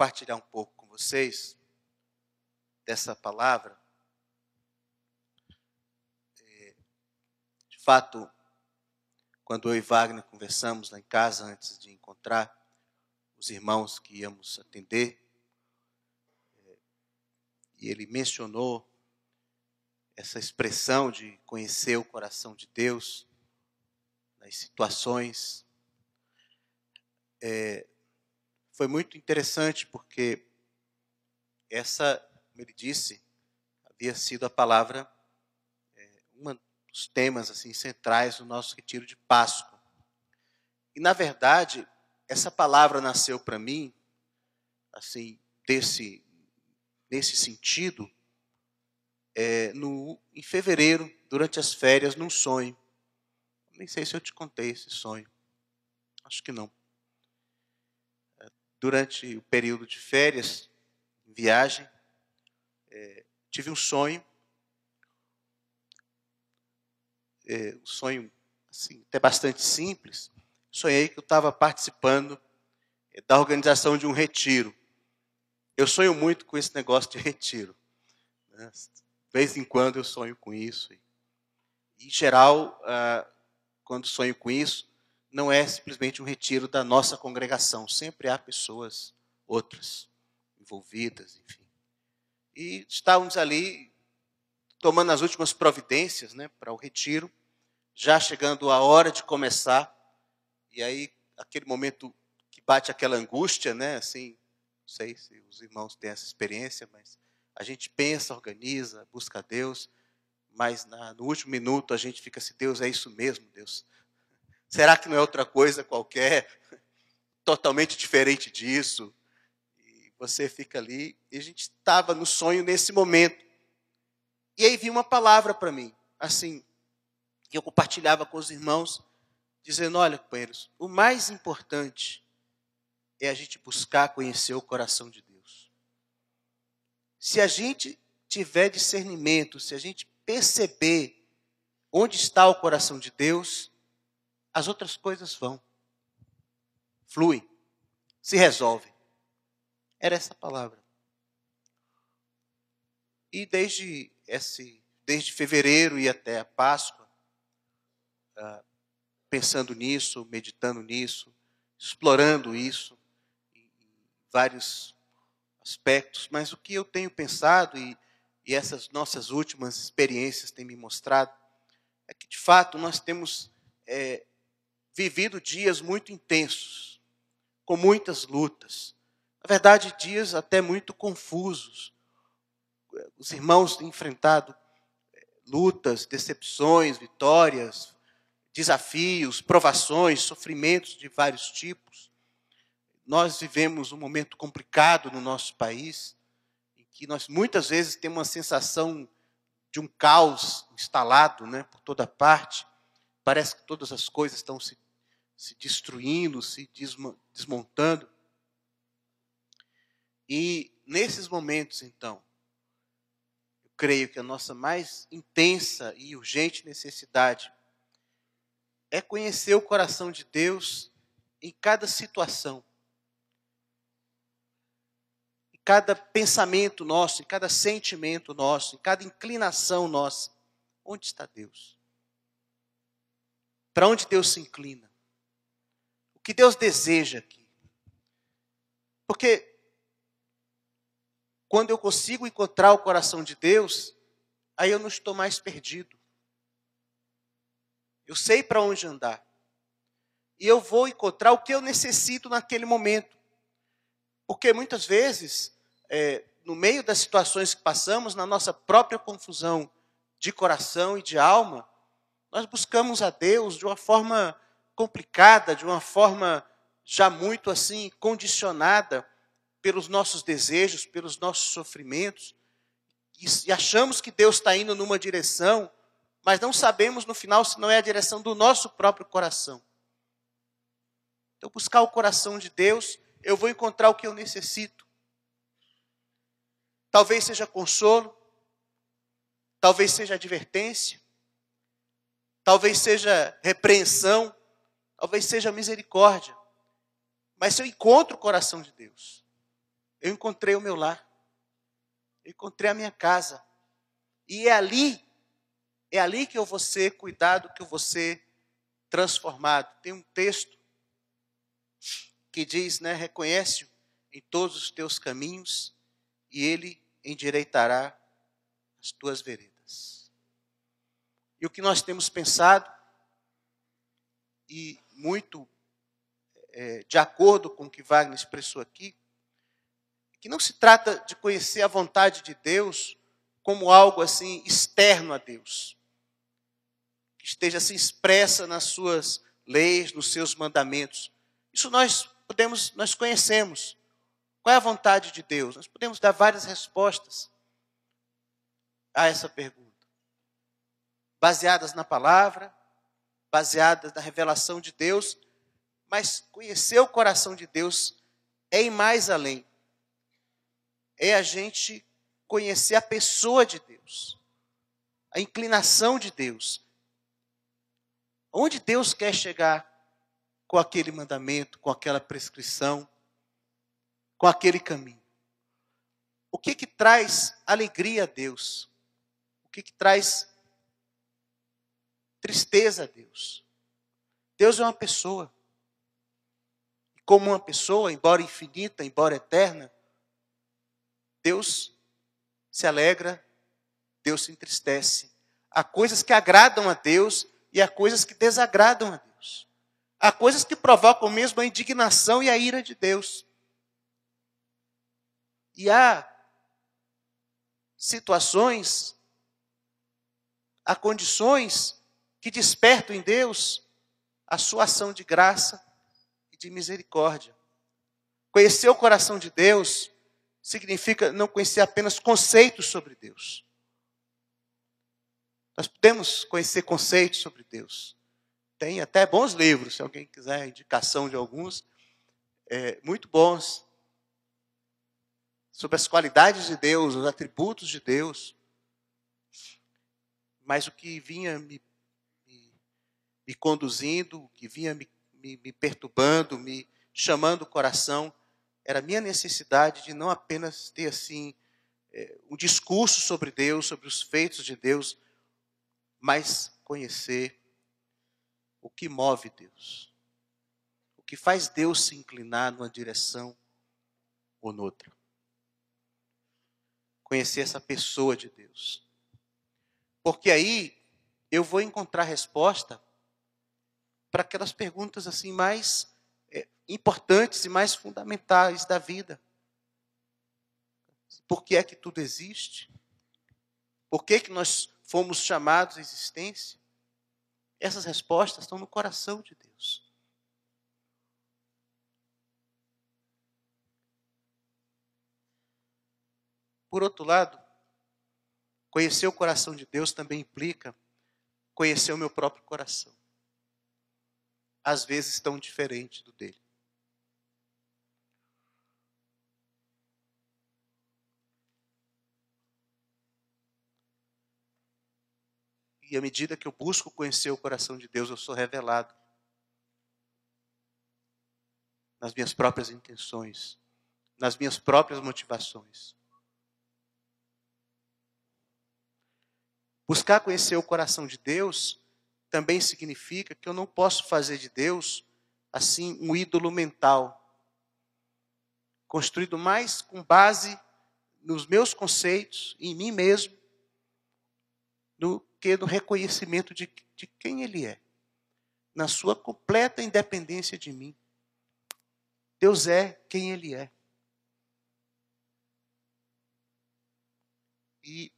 compartilhar um pouco com vocês dessa palavra. É, de fato, quando eu e Wagner conversamos lá em casa antes de encontrar os irmãos que íamos atender, é, e ele mencionou essa expressão de conhecer o coração de Deus nas situações. É, foi muito interessante porque essa, como ele disse, havia sido a palavra, é, um dos temas assim centrais do nosso retiro de Páscoa. E na verdade, essa palavra nasceu para mim, assim, desse, nesse sentido, é, no, em fevereiro, durante as férias, num sonho. Nem sei se eu te contei esse sonho. Acho que não. Durante o período de férias, em viagem, é, tive um sonho. É, um sonho assim, até bastante simples. Sonhei que eu estava participando é, da organização de um retiro. Eu sonho muito com esse negócio de retiro. Né? De vez em quando eu sonho com isso. Em geral, ah, quando sonho com isso, não é simplesmente um retiro da nossa congregação. Sempre há pessoas outras envolvidas, enfim. E estávamos ali tomando as últimas providências né, para o retiro, já chegando a hora de começar. E aí, aquele momento que bate aquela angústia, né? Assim, não sei se os irmãos têm essa experiência, mas a gente pensa, organiza, busca a Deus, mas na, no último minuto a gente fica assim, Deus, é isso mesmo, Deus. Será que não é outra coisa qualquer, totalmente diferente disso? E você fica ali, e a gente estava no sonho nesse momento. E aí vinha uma palavra para mim, assim, que eu compartilhava com os irmãos, dizendo: olha, companheiros, o mais importante é a gente buscar conhecer o coração de Deus. Se a gente tiver discernimento, se a gente perceber onde está o coração de Deus, as outras coisas vão. Fluem, se resolvem. Era essa palavra. E desde esse, desde fevereiro e até a Páscoa, ah, pensando nisso, meditando nisso, explorando isso, em vários aspectos, mas o que eu tenho pensado e, e essas nossas últimas experiências têm me mostrado é que, de fato, nós temos é, vivido dias muito intensos, com muitas lutas. Na verdade, dias até muito confusos. Os irmãos têm enfrentado é, lutas, decepções, vitórias, desafios, provações, sofrimentos de vários tipos. Nós vivemos um momento complicado no nosso país, em que nós muitas vezes temos uma sensação de um caos instalado né, por toda parte. Parece que todas as coisas estão se, se destruindo, se desmontando. E nesses momentos, então, eu creio que a nossa mais intensa e urgente necessidade é conhecer o coração de Deus em cada situação cada pensamento nosso, em cada sentimento nosso, em cada inclinação nossa. Onde está Deus? Para onde Deus se inclina? O que Deus deseja aqui? Porque quando eu consigo encontrar o coração de Deus, aí eu não estou mais perdido. Eu sei para onde andar. E eu vou encontrar o que eu necessito naquele momento. Porque muitas vezes é, no meio das situações que passamos, na nossa própria confusão de coração e de alma, nós buscamos a Deus de uma forma complicada, de uma forma já muito assim condicionada pelos nossos desejos, pelos nossos sofrimentos, e achamos que Deus está indo numa direção, mas não sabemos no final se não é a direção do nosso próprio coração. Então, buscar o coração de Deus, eu vou encontrar o que eu necessito. Talvez seja consolo, talvez seja advertência, talvez seja repreensão, talvez seja misericórdia. Mas se eu encontro o coração de Deus, eu encontrei o meu lar. Eu encontrei a minha casa. E é ali, é ali que eu vou ser cuidado, que eu vou ser transformado. Tem um texto que diz, né, reconhece-o em todos os teus caminhos e ele endireitará as tuas veredas. E o que nós temos pensado, e muito é, de acordo com o que Wagner expressou aqui, que não se trata de conhecer a vontade de Deus como algo assim externo a Deus, que esteja assim expressa nas suas leis, nos seus mandamentos. Isso nós podemos, nós conhecemos. Qual é a vontade de Deus? Nós podemos dar várias respostas a essa pergunta, baseadas na palavra, baseadas na revelação de Deus, mas conhecer o coração de Deus é ir mais além é a gente conhecer a pessoa de Deus, a inclinação de Deus. Onde Deus quer chegar com aquele mandamento, com aquela prescrição, com aquele caminho? O que que traz alegria a Deus? O que que traz tristeza a Deus? Deus é uma pessoa. Como uma pessoa, embora infinita, embora eterna, Deus se alegra, Deus se entristece. Há coisas que agradam a Deus e há coisas que desagradam a Deus. Há coisas que provocam mesmo a indignação e a ira de Deus. E há situações, há condições que despertam em Deus a sua ação de graça e de misericórdia. Conhecer o coração de Deus significa não conhecer apenas conceitos sobre Deus. Nós podemos conhecer conceitos sobre Deus. Tem até bons livros, se alguém quiser indicação de alguns, é, muito bons, sobre as qualidades de Deus, os atributos de Deus. Mas o que vinha me, me conduzindo, que vinha me, me, me perturbando, me chamando o coração, era a minha necessidade de não apenas ter assim é, um discurso sobre Deus, sobre os feitos de Deus, mas conhecer o que move Deus, o que faz Deus se inclinar numa direção ou noutra. Conhecer essa pessoa de Deus. Porque aí eu vou encontrar resposta para aquelas perguntas assim mais importantes e mais fundamentais da vida. Por que é que tudo existe? Por que, que nós fomos chamados à existência? Essas respostas estão no coração de Deus. Por outro lado, conhecer o coração de Deus também implica conhecer o meu próprio coração. Às vezes tão diferente do dele. E à medida que eu busco conhecer o coração de Deus, eu sou revelado nas minhas próprias intenções, nas minhas próprias motivações. Buscar conhecer o coração de Deus também significa que eu não posso fazer de Deus assim um ídolo mental, construído mais com base nos meus conceitos, em mim mesmo, do que no reconhecimento de, de quem Ele é, na sua completa independência de mim. Deus é quem Ele é. E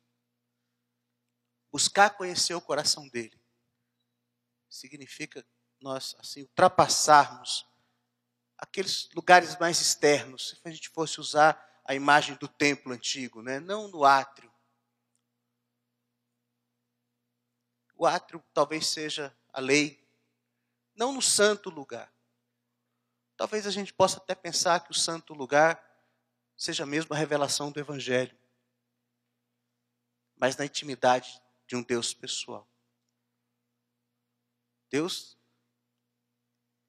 buscar conhecer o coração dele significa nós assim ultrapassarmos aqueles lugares mais externos. Se a gente fosse usar a imagem do templo antigo, né? não no átrio, O átrio talvez seja a lei, não no santo lugar. Talvez a gente possa até pensar que o santo lugar seja mesmo a revelação do Evangelho, mas na intimidade de um Deus pessoal. Deus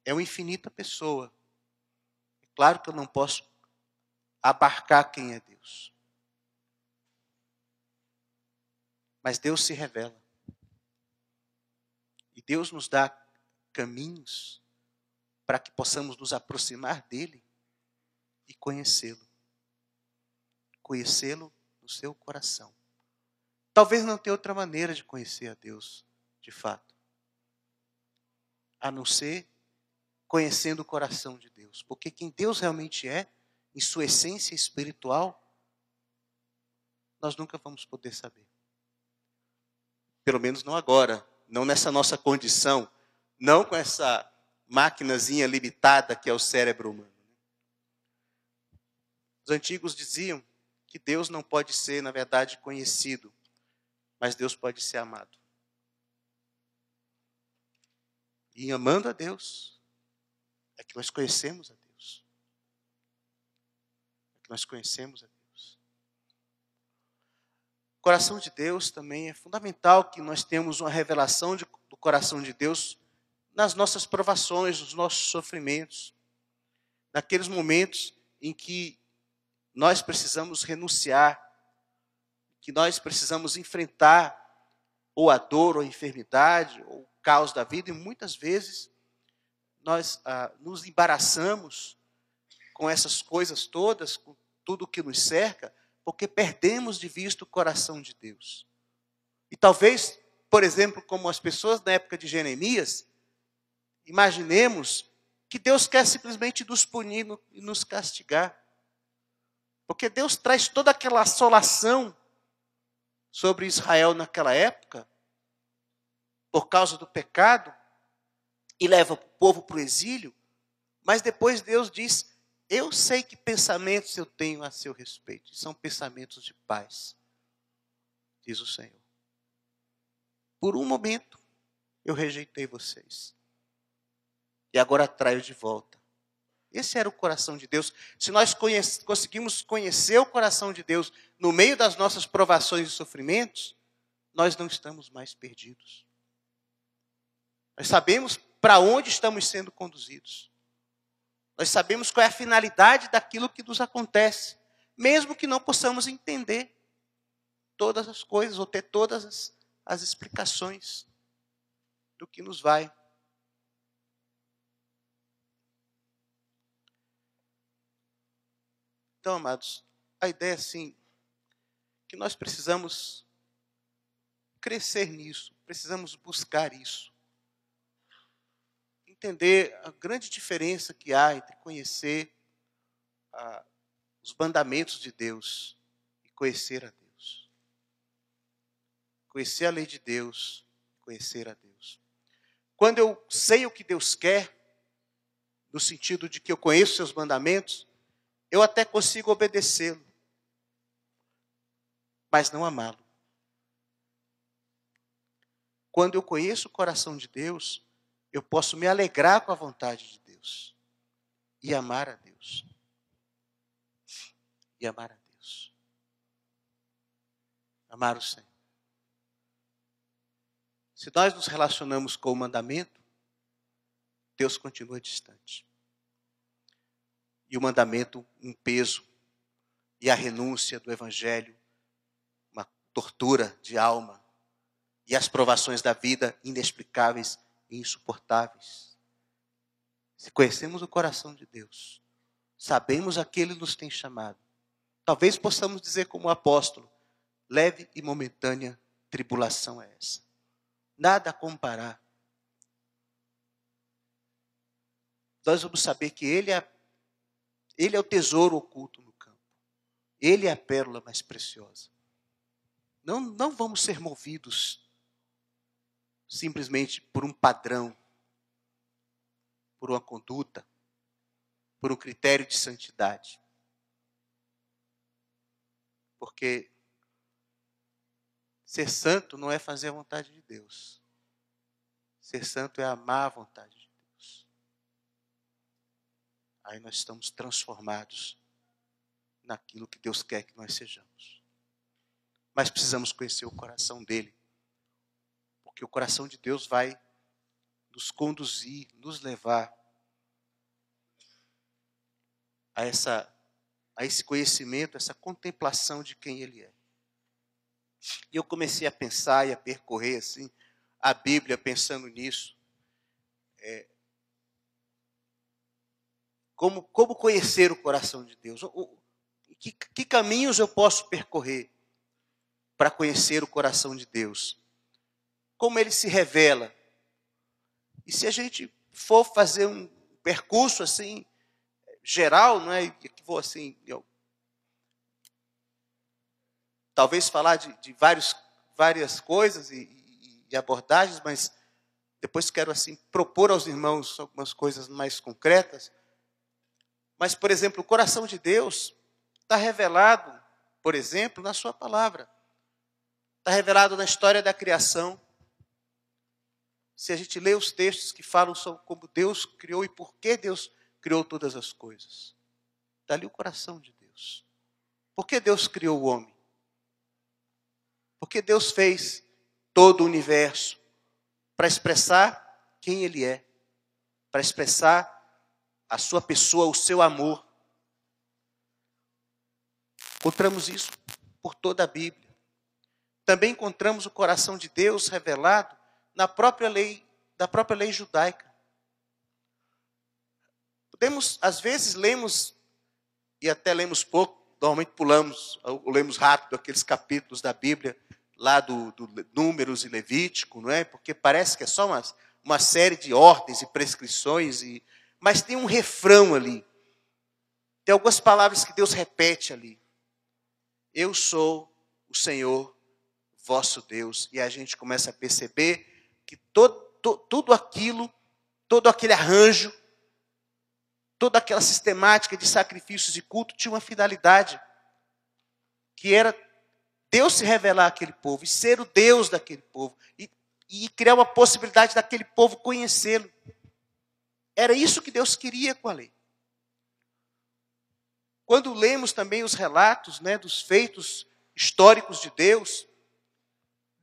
é uma infinita pessoa. É claro que eu não posso abarcar quem é Deus. Mas Deus se revela. E Deus nos dá caminhos para que possamos nos aproximar dele e conhecê-lo. Conhecê-lo no seu coração. Talvez não tenha outra maneira de conhecer a Deus, de fato, a não ser conhecendo o coração de Deus. Porque quem Deus realmente é, em sua essência espiritual, nós nunca vamos poder saber. Pelo menos não agora, não nessa nossa condição, não com essa maquinazinha limitada que é o cérebro humano. Os antigos diziam que Deus não pode ser, na verdade, conhecido, mas Deus pode ser amado. E amando a Deus, é que nós conhecemos a Deus. É que nós conhecemos a Deus. O coração de Deus também é fundamental que nós tenhamos uma revelação de, do coração de Deus nas nossas provações, nos nossos sofrimentos, naqueles momentos em que nós precisamos renunciar, que nós precisamos enfrentar ou a dor, ou a enfermidade, ou caos da vida, e muitas vezes nós ah, nos embaraçamos com essas coisas todas, com tudo que nos cerca, porque perdemos de vista o coração de Deus. E talvez, por exemplo, como as pessoas na época de Jeremias, imaginemos que Deus quer simplesmente nos punir e nos castigar. Porque Deus traz toda aquela assolação sobre Israel naquela época, por causa do pecado, e leva o povo para o exílio, mas depois Deus diz: Eu sei que pensamentos eu tenho a seu respeito, são pensamentos de paz, diz o Senhor. Por um momento eu rejeitei vocês, e agora traio de volta esse era o coração de Deus. Se nós conhece, conseguimos conhecer o coração de Deus no meio das nossas provações e sofrimentos, nós não estamos mais perdidos. Nós sabemos para onde estamos sendo conduzidos. Nós sabemos qual é a finalidade daquilo que nos acontece, mesmo que não possamos entender todas as coisas ou ter todas as, as explicações do que nos vai Então, amados, a ideia é assim, que nós precisamos crescer nisso, precisamos buscar isso. Entender a grande diferença que há entre conhecer os mandamentos de Deus e conhecer a Deus. Conhecer a lei de Deus conhecer a Deus. Quando eu sei o que Deus quer, no sentido de que eu conheço seus mandamentos, eu até consigo obedecê-lo, mas não amá-lo. Quando eu conheço o coração de Deus, eu posso me alegrar com a vontade de Deus e amar a Deus. E amar a Deus. Amar o Senhor. Se nós nos relacionamos com o mandamento, Deus continua distante e o mandamento um peso, e a renúncia do evangelho uma tortura de alma, e as provações da vida inexplicáveis e insuportáveis. Se conhecemos o coração de Deus, sabemos a que Ele nos tem chamado, talvez possamos dizer como apóstolo, leve e momentânea tribulação é essa. Nada a comparar. Nós vamos saber que Ele é ele é o tesouro oculto no campo. Ele é a pérola mais preciosa. Não, não vamos ser movidos simplesmente por um padrão, por uma conduta, por um critério de santidade. Porque ser santo não é fazer a vontade de Deus. Ser santo é amar a vontade de aí nós estamos transformados naquilo que Deus quer que nós sejamos. Mas precisamos conhecer o coração dele, porque o coração de Deus vai nos conduzir, nos levar a essa a esse conhecimento, essa contemplação de quem Ele é. E eu comecei a pensar e a percorrer assim a Bíblia pensando nisso. É, como, como conhecer o coração de Deus? O, que, que caminhos eu posso percorrer para conhecer o coração de Deus? Como ele se revela? E se a gente for fazer um percurso assim geral, não é? Que vou assim, eu, talvez falar de, de vários, várias coisas e, e, e abordagens, mas depois quero assim propor aos irmãos algumas coisas mais concretas. Mas, por exemplo, o coração de Deus está revelado, por exemplo, na Sua palavra. Está revelado na história da criação. Se a gente lê os textos que falam sobre como Deus criou e por que Deus criou todas as coisas, está ali o coração de Deus. Por que Deus criou o homem? Porque Deus fez todo o universo para expressar quem Ele é, para expressar a sua pessoa, o seu amor. Encontramos isso por toda a Bíblia. Também encontramos o coração de Deus revelado na própria lei, da própria lei judaica. Podemos, às vezes, lemos, e até lemos pouco, normalmente pulamos, ou lemos rápido aqueles capítulos da Bíblia, lá do, do Números e Levítico, não é? Porque parece que é só uma, uma série de ordens e prescrições, e, mas tem um refrão ali. Tem algumas palavras que Deus repete ali. Eu sou o Senhor vosso Deus. E a gente começa a perceber que todo, to, tudo aquilo, todo aquele arranjo, toda aquela sistemática de sacrifícios e culto tinha uma finalidade, que era Deus se revelar àquele povo e ser o Deus daquele povo e, e criar uma possibilidade daquele povo conhecê-lo. Era isso que Deus queria com a lei. Quando lemos também os relatos né, dos feitos históricos de Deus,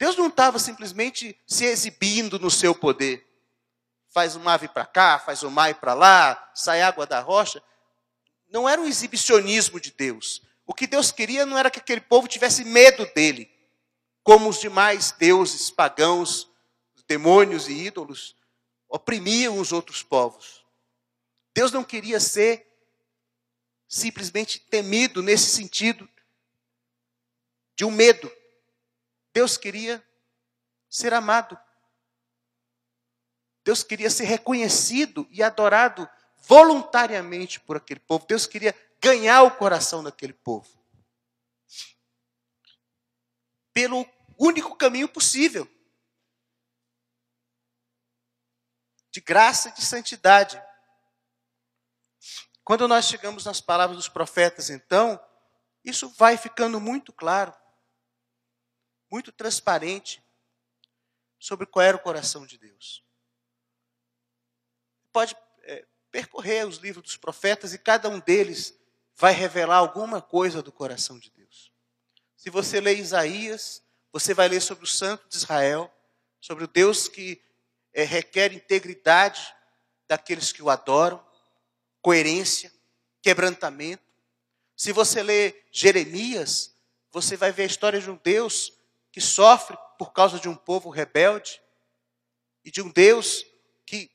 Deus não estava simplesmente se exibindo no seu poder. Faz uma ave para cá, faz um mar para lá, sai água da rocha. Não era um exibicionismo de Deus. O que Deus queria não era que aquele povo tivesse medo dele, como os demais deuses pagãos, demônios e ídolos oprimiam os outros povos. Deus não queria ser simplesmente temido nesse sentido de um medo. Deus queria ser amado. Deus queria ser reconhecido e adorado voluntariamente por aquele povo. Deus queria ganhar o coração daquele povo. Pelo único caminho possível de graça e de santidade. Quando nós chegamos nas palavras dos profetas, então, isso vai ficando muito claro, muito transparente sobre qual era o coração de Deus. Pode é, percorrer os livros dos profetas e cada um deles vai revelar alguma coisa do coração de Deus. Se você lê Isaías, você vai ler sobre o Santo de Israel, sobre o Deus que é, requer integridade daqueles que o adoram coerência, quebrantamento. Se você lê Jeremias, você vai ver a história de um Deus que sofre por causa de um povo rebelde e de um Deus que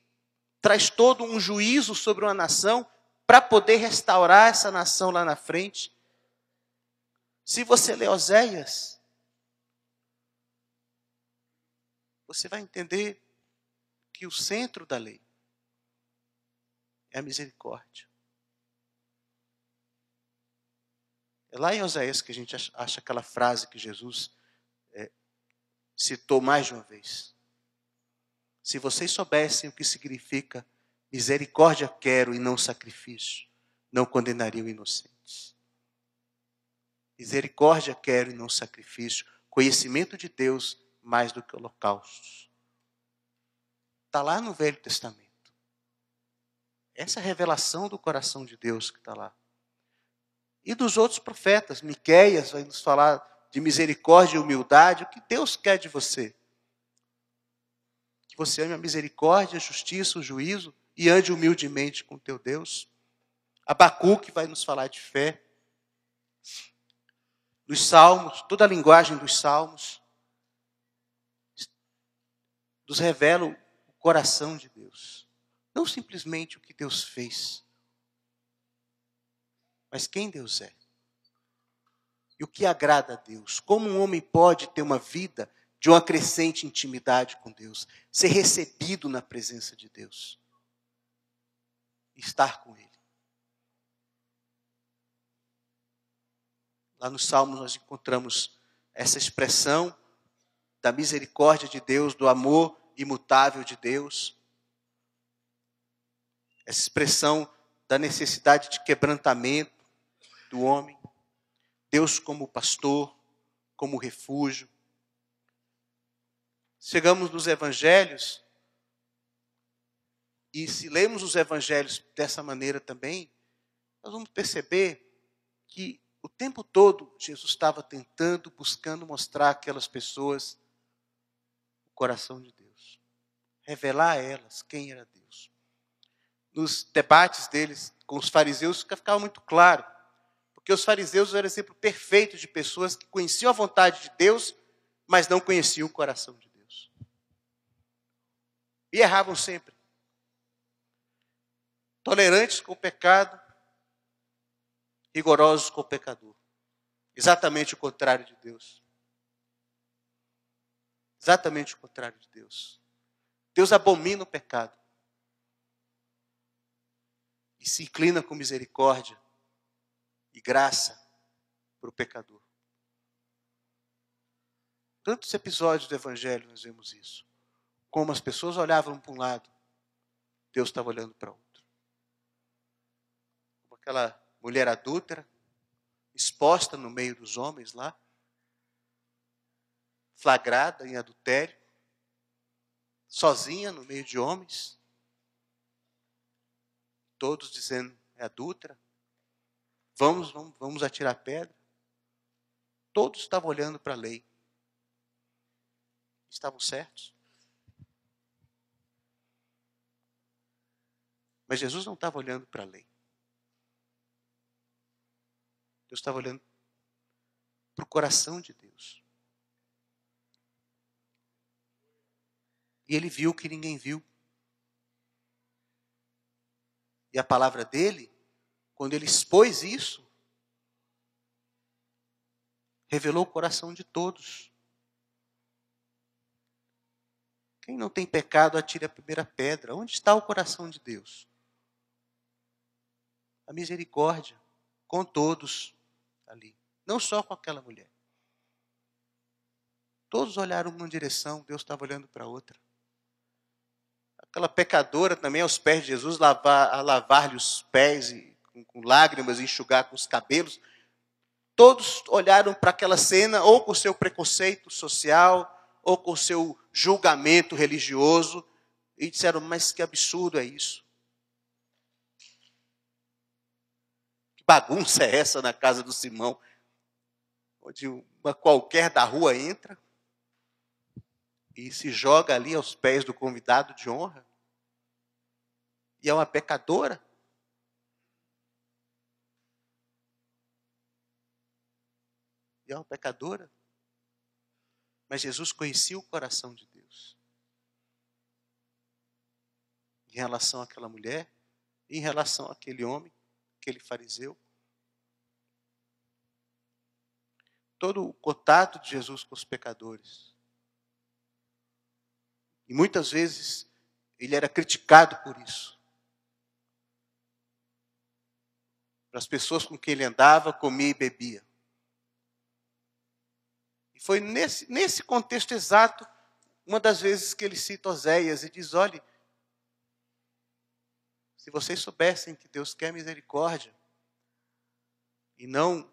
traz todo um juízo sobre uma nação para poder restaurar essa nação lá na frente. Se você lê Oséias, você vai entender que o centro da lei é a misericórdia. É lá em Oséias que a gente acha aquela frase que Jesus citou mais de uma vez. Se vocês soubessem o que significa misericórdia quero e não sacrifício, não condenariam inocentes. Misericórdia quero e não sacrifício, conhecimento de Deus mais do que holocaustos. Está lá no Velho Testamento. Essa é revelação do coração de Deus que está lá. E dos outros profetas, Miqueias vai nos falar de misericórdia e humildade, o que Deus quer de você. Que você ame a misericórdia, a justiça, o juízo e ande humildemente com teu Deus. Abacuque vai nos falar de fé. Nos salmos, toda a linguagem dos salmos nos revela o coração de Deus. Não simplesmente o que Deus fez, mas quem Deus é. E o que agrada a Deus. Como um homem pode ter uma vida de uma crescente intimidade com Deus, ser recebido na presença de Deus, estar com Ele. Lá nos Salmos nós encontramos essa expressão da misericórdia de Deus, do amor imutável de Deus. Essa expressão da necessidade de quebrantamento do homem. Deus como pastor, como refúgio. Chegamos nos evangelhos, e se lemos os evangelhos dessa maneira também, nós vamos perceber que o tempo todo Jesus estava tentando, buscando mostrar àquelas pessoas o coração de Deus, revelar a elas quem era Deus. Nos debates deles com os fariseus ficava muito claro, porque os fariseus eram exemplo perfeito de pessoas que conheciam a vontade de Deus, mas não conheciam o coração de Deus. E erravam sempre. Tolerantes com o pecado, rigorosos com o pecador. Exatamente o contrário de Deus. Exatamente o contrário de Deus. Deus abomina o pecado e se inclina com misericórdia e graça para o pecador. Tantos episódios do Evangelho nós vemos isso. Como as pessoas olhavam para um lado, Deus estava olhando para outro. Como aquela mulher adúltera, exposta no meio dos homens lá, flagrada em adultério, sozinha no meio de homens, todos dizendo é adúltera, vamos, vamos, vamos atirar pedra. Todos estavam olhando para a lei. Estavam certos. Mas Jesus não estava olhando para a lei. Deus estava olhando para o coração de Deus. E ele viu que ninguém viu. E a palavra dele, quando ele expôs isso, revelou o coração de todos. Quem não tem pecado, atire a primeira pedra. Onde está o coração de Deus? A misericórdia com todos ali. Não só com aquela mulher. Todos olharam uma direção, Deus estava olhando para outra. Aquela pecadora também aos pés de Jesus, lavar, a lavar-lhe os pés e, com, com lágrimas, enxugar com os cabelos. Todos olharam para aquela cena, ou com seu preconceito social, ou com seu julgamento religioso, e disseram: Mas que absurdo é isso? bagunça é essa na casa do Simão? Onde uma qualquer da rua entra e se joga ali aos pés do convidado de honra? E é uma pecadora? E é uma pecadora? Mas Jesus conhecia o coração de Deus. Em relação àquela mulher, em relação àquele homem, aquele fariseu. Todo o contato de Jesus com os pecadores. E muitas vezes ele era criticado por isso. Para as pessoas com quem ele andava, comia e bebia. E foi nesse, nesse contexto exato, uma das vezes que ele cita Oséias e diz: olhe, se vocês soubessem que Deus quer misericórdia e não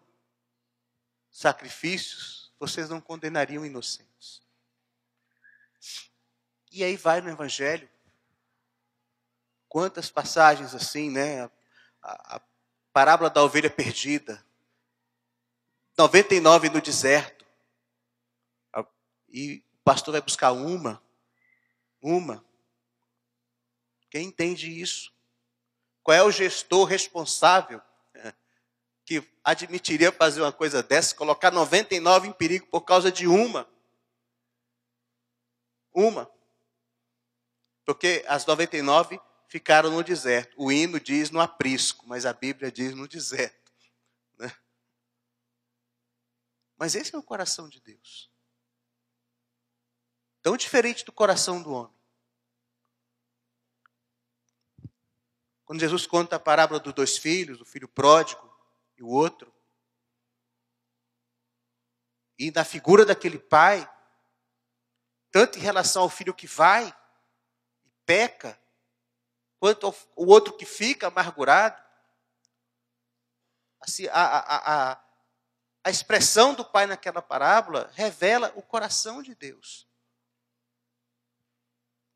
sacrifícios, vocês não condenariam inocentes. E aí vai no Evangelho. Quantas passagens assim, né? A, a, parábola da ovelha perdida. 99 no deserto. E o pastor vai buscar uma. Uma. Quem entende isso? Qual é o gestor responsável que admitiria fazer uma coisa dessa, colocar 99 em perigo por causa de uma. Uma. Porque as 99 ficaram no deserto. O hino diz no aprisco, mas a Bíblia diz no deserto. Né? Mas esse é o coração de Deus. Tão diferente do coração do homem. Quando Jesus conta a parábola dos dois filhos, o filho pródigo e o outro, e na figura daquele pai, tanto em relação ao filho que vai e peca, quanto ao o outro que fica amargurado, assim, a, a, a, a expressão do pai naquela parábola revela o coração de Deus.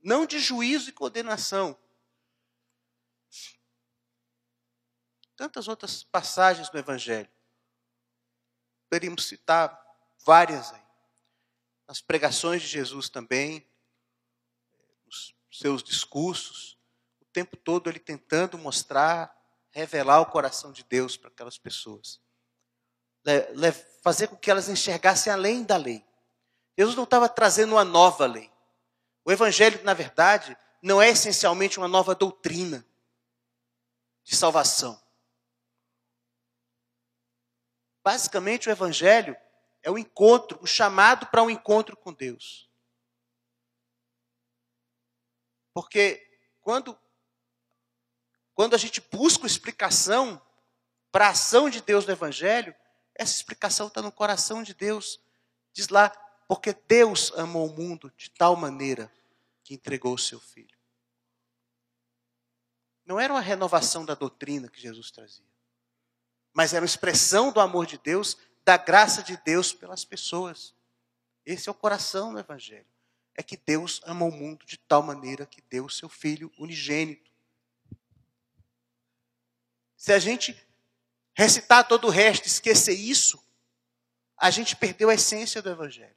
Não de juízo e condenação, tantas outras passagens do Evangelho. Poderíamos citar várias aí. Nas pregações de Jesus também, nos seus discursos, o tempo todo ele tentando mostrar, revelar o coração de Deus para aquelas pessoas. Fazer com que elas enxergassem além da lei. Jesus não estava trazendo uma nova lei. O Evangelho, na verdade, não é essencialmente uma nova doutrina de salvação. Basicamente, o Evangelho é o encontro, o chamado para um encontro com Deus. Porque quando, quando a gente busca explicação para a ação de Deus no Evangelho, essa explicação está no coração de Deus. Diz lá, porque Deus amou o mundo de tal maneira que entregou o seu Filho. Não era uma renovação da doutrina que Jesus trazia mas era uma expressão do amor de Deus, da graça de Deus pelas pessoas. Esse é o coração do Evangelho. É que Deus ama o mundo de tal maneira que deu o seu Filho unigênito. Se a gente recitar todo o resto, esquecer isso, a gente perdeu a essência do Evangelho.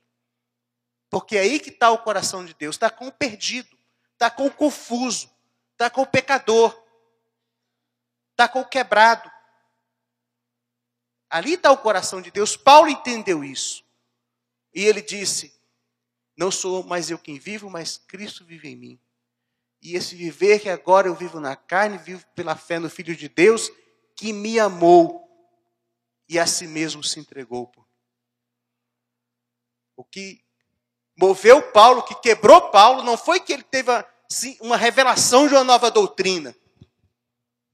Porque é aí que está o coração de Deus, está com o perdido, está com o confuso, está com o pecador, está com o quebrado, Ali está o coração de Deus. Paulo entendeu isso. E ele disse: Não sou mais eu quem vivo, mas Cristo vive em mim. E esse viver que agora eu vivo na carne, vivo pela fé no Filho de Deus, que me amou e a si mesmo se entregou. O que moveu Paulo, que quebrou Paulo, não foi que ele teve uma revelação de uma nova doutrina.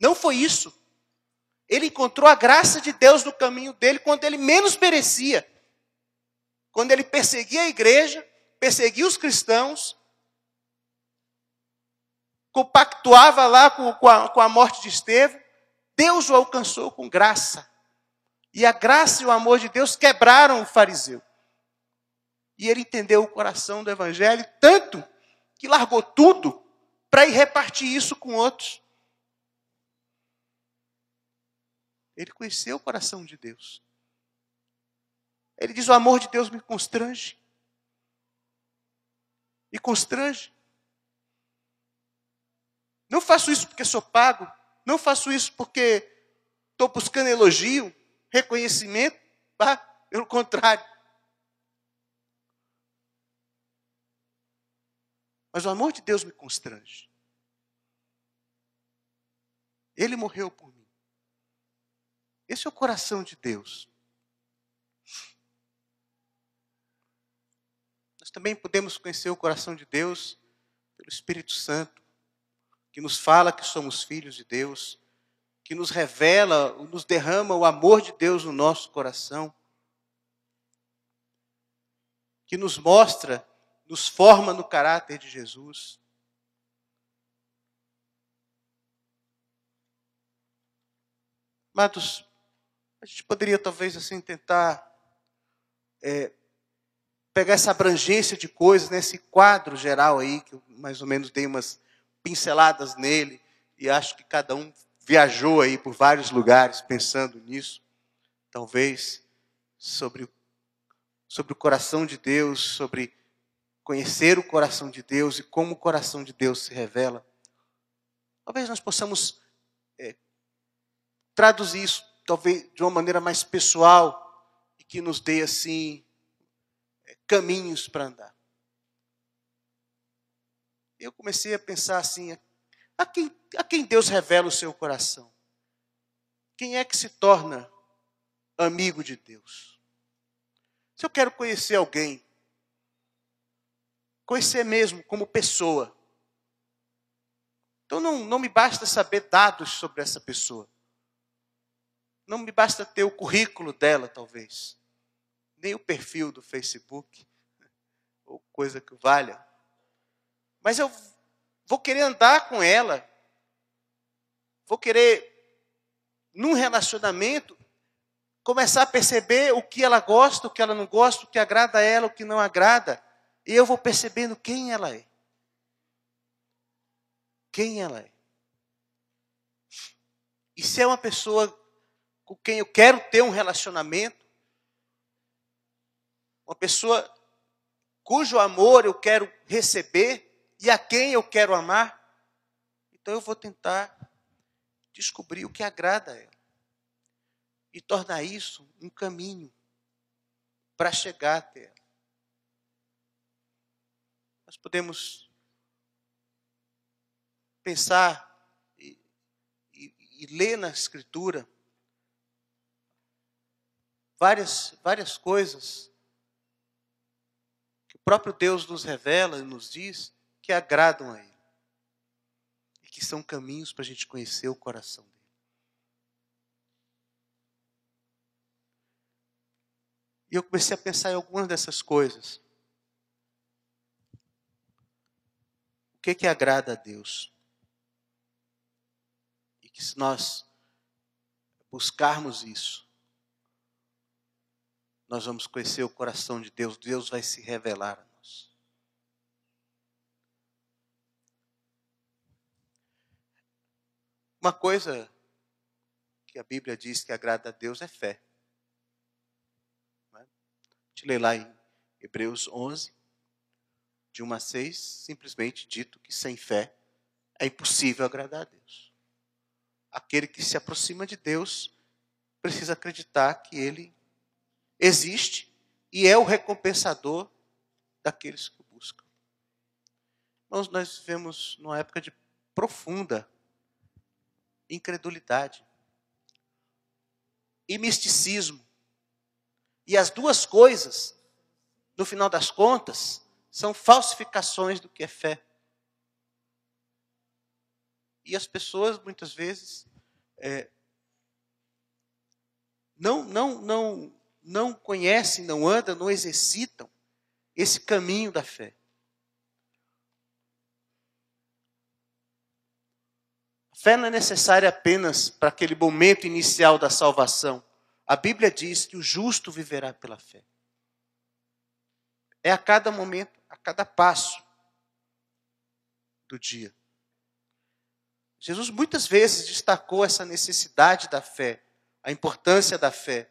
Não foi isso. Ele encontrou a graça de Deus no caminho dele quando ele menos merecia. Quando ele perseguia a igreja, perseguia os cristãos, compactuava lá com, com, a, com a morte de Estevão, Deus o alcançou com graça. E a graça e o amor de Deus quebraram o fariseu. E ele entendeu o coração do evangelho tanto que largou tudo para ir repartir isso com outros. Ele conheceu o coração de Deus. Ele diz: O amor de Deus me constrange. Me constrange. Não faço isso porque sou pago. Não faço isso porque estou buscando elogio, reconhecimento. Pelo contrário. Mas o amor de Deus me constrange. Ele morreu por mim. Esse é o coração de Deus. Nós também podemos conhecer o coração de Deus pelo Espírito Santo, que nos fala que somos filhos de Deus, que nos revela, nos derrama o amor de Deus no nosso coração, que nos mostra, nos forma no caráter de Jesus. Amados, a gente poderia talvez assim tentar é, pegar essa abrangência de coisas, nesse quadro geral aí, que eu mais ou menos dei umas pinceladas nele, e acho que cada um viajou aí por vários lugares pensando nisso, talvez sobre, sobre o coração de Deus, sobre conhecer o coração de Deus e como o coração de Deus se revela. Talvez nós possamos é, traduzir isso talvez de uma maneira mais pessoal e que nos dê assim é, caminhos para andar. Eu comecei a pensar assim, a quem, a quem Deus revela o seu coração? Quem é que se torna amigo de Deus? Se eu quero conhecer alguém, conhecer mesmo como pessoa, então não, não me basta saber dados sobre essa pessoa. Não me basta ter o currículo dela, talvez. Nem o perfil do Facebook, ou coisa que valha. Mas eu vou querer andar com ela. Vou querer, num relacionamento, começar a perceber o que ela gosta, o que ela não gosta, o que agrada a ela, o que não agrada. E eu vou percebendo quem ela é quem ela é. E se é uma pessoa com quem eu quero ter um relacionamento, uma pessoa cujo amor eu quero receber e a quem eu quero amar, então eu vou tentar descobrir o que agrada a ela e tornar isso um caminho para chegar até ela. Nós podemos pensar e, e, e ler na Escritura várias, várias coisas que o próprio Deus nos revela e nos diz que agradam a Ele. E que são caminhos para a gente conhecer o coração dele. E eu comecei a pensar em algumas dessas coisas. Que, que agrada a Deus? que se nós buscarmos isso, nós vamos conhecer o coração de Deus, Deus vai se revelar a nós. Uma coisa que a Bíblia diz que agrada a Deus é fé. É? Gente lê lá em Hebreus 11, de 1 a 6, simplesmente dito que sem fé é impossível agradar a Deus aquele que se aproxima de Deus precisa acreditar que Ele existe e é o recompensador daqueles que o buscam. Irmãos, nós vivemos numa época de profunda incredulidade e misticismo. E as duas coisas, no final das contas, são falsificações do que é fé. E as pessoas, muitas vezes, é, não, não, não, não conhecem, não andam, não exercitam esse caminho da fé. Fé não é necessária apenas para aquele momento inicial da salvação. A Bíblia diz que o justo viverá pela fé. É a cada momento, a cada passo do dia. Jesus muitas vezes destacou essa necessidade da fé, a importância da fé.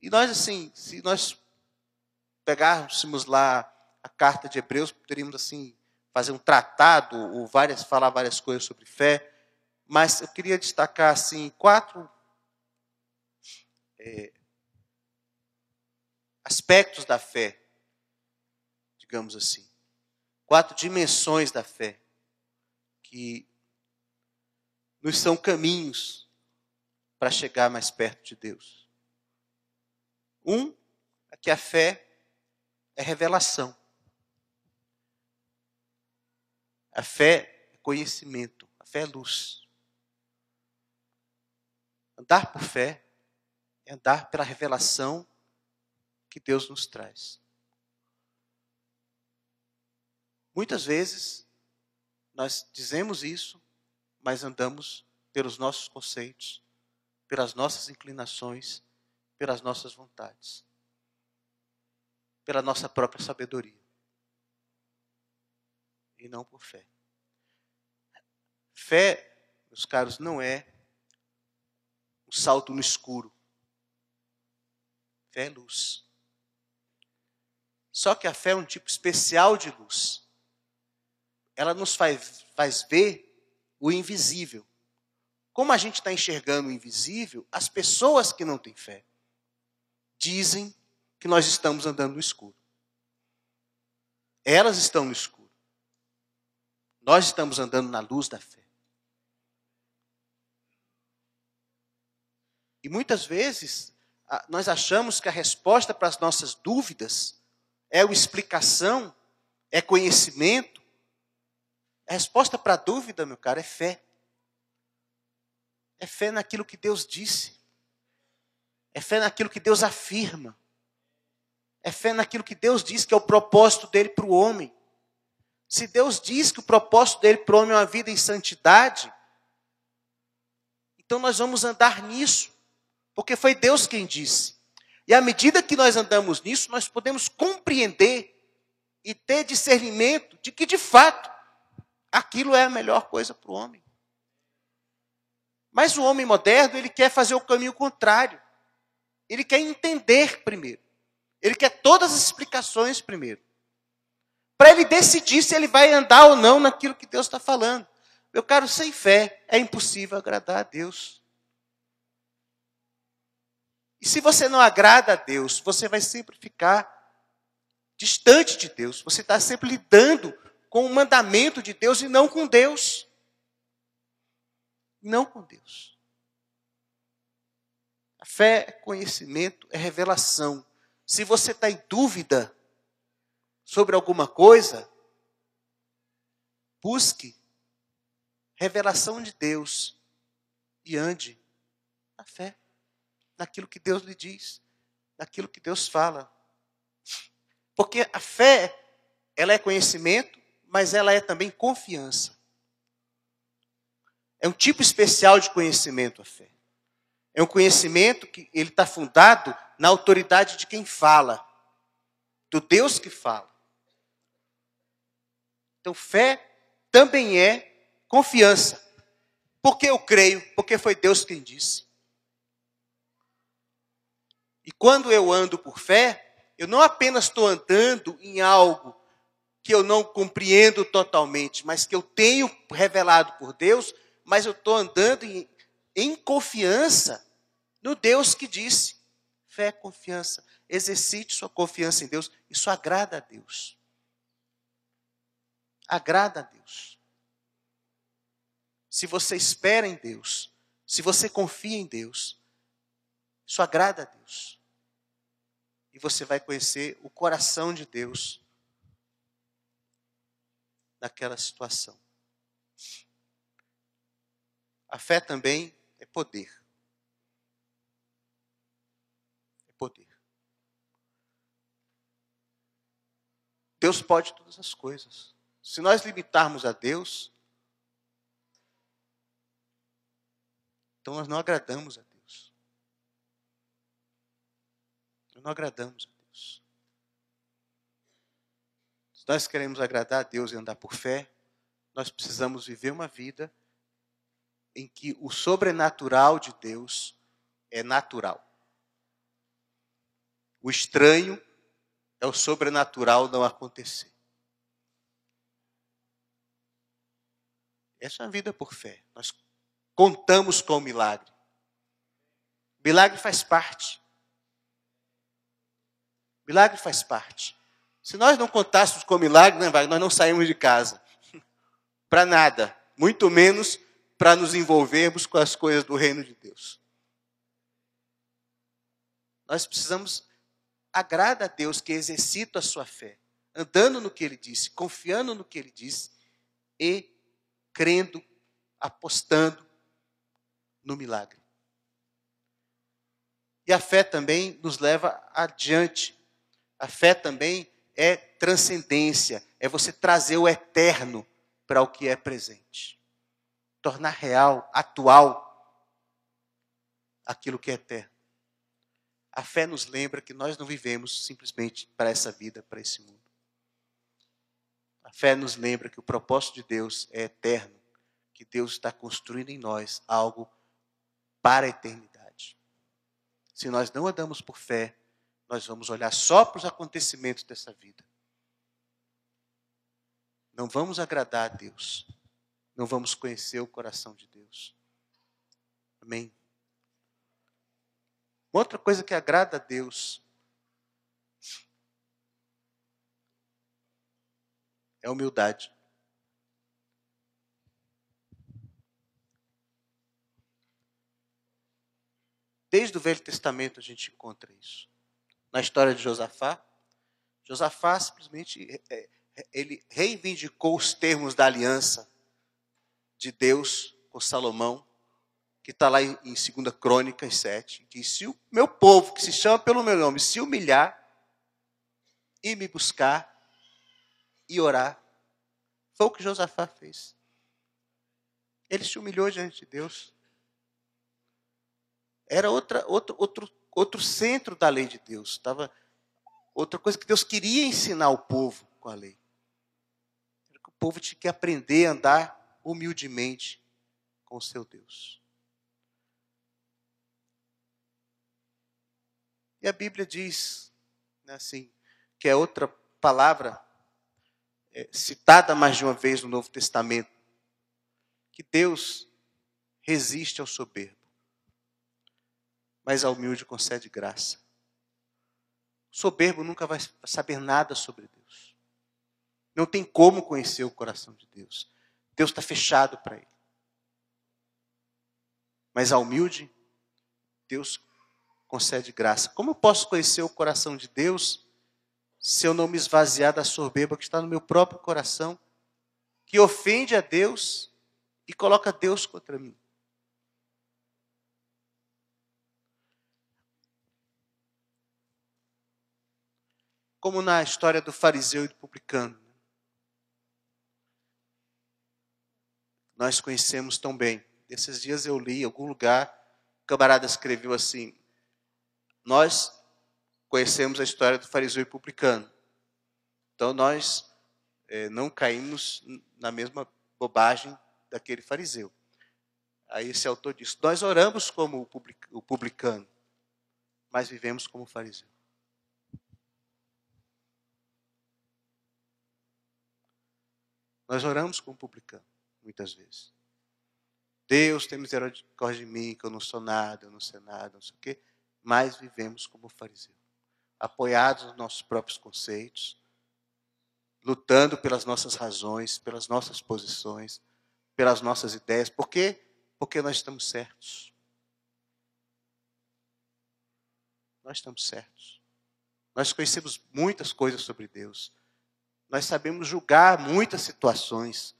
E nós, assim, se nós pegássemos lá a carta de Hebreus, poderíamos, assim, fazer um tratado ou várias, falar várias coisas sobre fé, mas eu queria destacar, assim, quatro é, aspectos da fé, digamos assim quatro dimensões da fé que nos são caminhos para chegar mais perto de Deus. Um é que a fé é revelação. A fé é conhecimento, a fé é luz. Andar por fé é andar pela revelação que Deus nos traz. Muitas vezes nós dizemos isso, mas andamos pelos nossos conceitos, pelas nossas inclinações, pelas nossas vontades, pela nossa própria sabedoria. E não por fé. Fé, meus caros, não é um salto no escuro. Fé é luz. Só que a fé é um tipo especial de luz ela nos faz, faz ver o invisível. como a gente está enxergando o invisível, as pessoas que não têm fé dizem que nós estamos andando no escuro. Elas estão no escuro. Nós estamos andando na luz da fé. E muitas vezes nós achamos que a resposta para as nossas dúvidas é explicação, é conhecimento. A resposta para a dúvida, meu caro, é fé. É fé naquilo que Deus disse. É fé naquilo que Deus afirma. É fé naquilo que Deus diz que é o propósito dele para o homem. Se Deus diz que o propósito dele para o homem é uma vida em santidade, então nós vamos andar nisso, porque foi Deus quem disse. E à medida que nós andamos nisso, nós podemos compreender e ter discernimento de que, de fato, aquilo é a melhor coisa para o homem. Mas o homem moderno, ele quer fazer o caminho contrário. Ele quer entender primeiro. Ele quer todas as explicações primeiro. Para ele decidir se ele vai andar ou não naquilo que Deus está falando. Meu caro, sem fé é impossível agradar a Deus. E se você não agrada a Deus, você vai sempre ficar distante de Deus. Você está sempre lidando com o mandamento de Deus e não com Deus. Não com Deus. A fé é conhecimento, é revelação. Se você está em dúvida sobre alguma coisa, busque revelação de Deus e ande na fé, naquilo que Deus lhe diz, naquilo que Deus fala. Porque a fé, ela é conhecimento, mas ela é também confiança. É um tipo especial de conhecimento a fé. É um conhecimento que ele está fundado na autoridade de quem fala, do Deus que fala. Então, fé também é confiança. Porque eu creio, porque foi Deus quem disse. E quando eu ando por fé, eu não apenas estou andando em algo que eu não compreendo totalmente, mas que eu tenho revelado por Deus, mas eu estou andando em, em confiança no Deus que disse. Fé, confiança. Exercite sua confiança em Deus. Isso agrada a Deus. Agrada a Deus. Se você espera em Deus, se você confia em Deus, isso agrada a Deus. E você vai conhecer o coração de Deus naquela situação. A fé também é poder. É poder. Deus pode todas as coisas. Se nós limitarmos a Deus, então nós não agradamos a Deus. Não agradamos a Deus. Se nós queremos agradar a Deus e andar por fé, nós precisamos viver uma vida em que o sobrenatural de Deus é natural. O estranho é o sobrenatural não acontecer. Essa é a vida por fé. Nós contamos com o milagre. O milagre faz parte. Milagre faz parte. Se nós não contássemos com milagre, né, nós não saímos de casa. Para nada. Muito menos para nos envolvermos com as coisas do reino de Deus. Nós precisamos agrada a Deus que exercita a sua fé, andando no que ele disse, confiando no que ele disse e crendo, apostando no milagre. E a fé também nos leva adiante. A fé também é transcendência, é você trazer o eterno para o que é presente tornar real, atual, aquilo que é eterno. A fé nos lembra que nós não vivemos simplesmente para essa vida, para esse mundo. A fé nos lembra que o propósito de Deus é eterno, que Deus está construindo em nós algo para a eternidade. Se nós não andamos por fé, nós vamos olhar só para os acontecimentos dessa vida. Não vamos agradar a Deus não vamos conhecer o coração de Deus. Amém. Outra coisa que agrada a Deus é a humildade. Desde o Velho Testamento a gente encontra isso. Na história de Josafá, Josafá simplesmente é, é, ele reivindicou os termos da aliança de Deus com Salomão, que está lá em, em 2 Crônicas 7, diz: Se o meu povo, que se chama pelo meu nome, se humilhar e me buscar e orar, foi o que Josafá fez. Ele se humilhou diante de Deus era outra, outro, outro, outro centro da lei de Deus. Estava outra coisa que Deus queria ensinar o povo com a lei. O povo tinha que aprender a andar humildemente com o seu Deus. E a Bíblia diz, né, assim, que é outra palavra é, citada mais de uma vez no Novo Testamento, que Deus resiste ao soberbo mas a humilde concede graça. O soberbo nunca vai saber nada sobre Deus. Não tem como conhecer o coração de Deus. Deus está fechado para ele. Mas a humilde, Deus concede graça. Como eu posso conhecer o coração de Deus se eu não me esvaziar da soberba que está no meu próprio coração, que ofende a Deus e coloca Deus contra mim? Como na história do fariseu e do publicano. Nós conhecemos tão bem. Esses dias eu li em algum lugar, o camarada escreveu assim: Nós conhecemos a história do fariseu e publicano. Então nós é, não caímos na mesma bobagem daquele fariseu. Aí esse autor diz: Nós oramos como o publicano, mas vivemos como fariseu. Nós oramos como publicano, muitas vezes. Deus tem misericórdia de mim, que eu não sou nada, eu não sei nada, não sei o quê. Mas vivemos como fariseu. Apoiados nos nossos próprios conceitos, lutando pelas nossas razões, pelas nossas posições, pelas nossas ideias. Por quê? Porque nós estamos certos. Nós estamos certos. Nós conhecemos muitas coisas sobre Deus. Nós sabemos julgar muitas situações.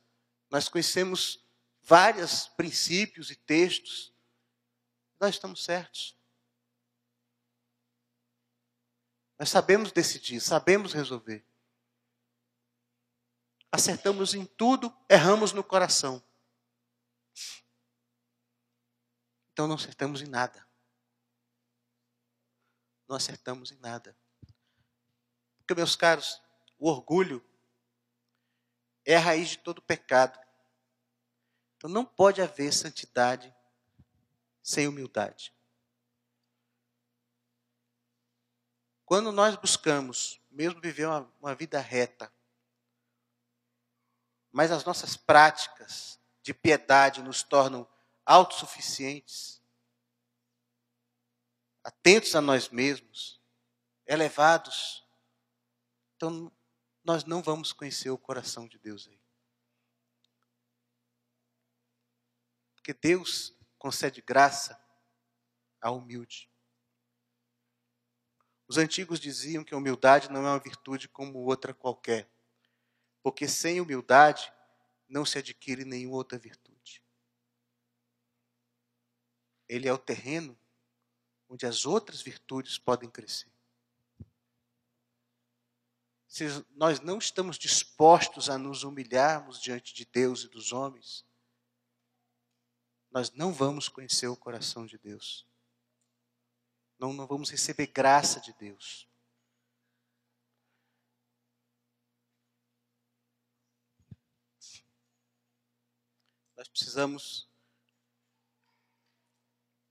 Nós conhecemos vários princípios e textos. Nós estamos certos. Nós sabemos decidir, sabemos resolver. Acertamos em tudo, erramos no coração. Então não acertamos em nada. Não acertamos em nada. Porque, meus caros, o orgulho é a raiz de todo pecado. Então não pode haver santidade sem humildade. Quando nós buscamos mesmo viver uma, uma vida reta, mas as nossas práticas de piedade nos tornam autossuficientes, atentos a nós mesmos, elevados, então nós não vamos conhecer o coração de Deus aí. Porque Deus concede graça ao humilde. Os antigos diziam que a humildade não é uma virtude como outra qualquer, porque sem humildade não se adquire nenhuma outra virtude. Ele é o terreno onde as outras virtudes podem crescer se nós não estamos dispostos a nos humilharmos diante de Deus e dos homens, nós não vamos conhecer o coração de Deus. Não, não vamos receber graça de Deus. Nós precisamos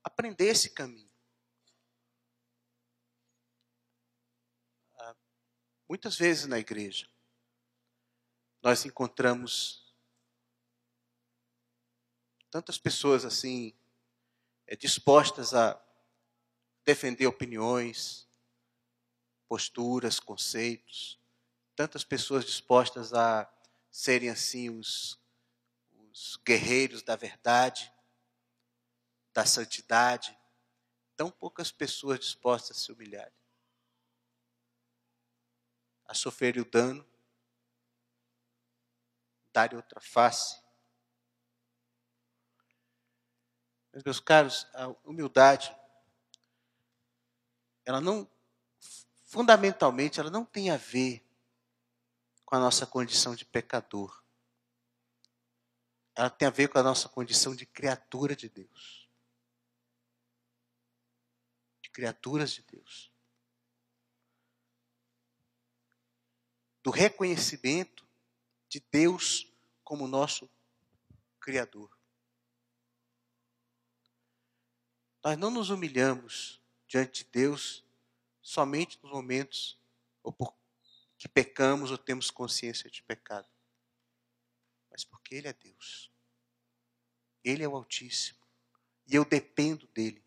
aprender esse caminho. Muitas vezes na igreja, nós encontramos tantas pessoas assim, é, dispostas a defender opiniões, posturas, conceitos, tantas pessoas dispostas a serem assim os, os guerreiros da verdade, da santidade, tão poucas pessoas dispostas a se humilhar, a sofrer o dano, dar outra face. Mas, meus caros, a humildade, ela não, fundamentalmente, ela não tem a ver com a nossa condição de pecador. Ela tem a ver com a nossa condição de criatura de Deus. De criaturas de Deus. Do reconhecimento de Deus como nosso Criador. Nós não nos humilhamos diante de Deus somente nos momentos ou por que pecamos ou temos consciência de pecado, mas porque Ele é Deus. Ele é o Altíssimo. E eu dependo dele.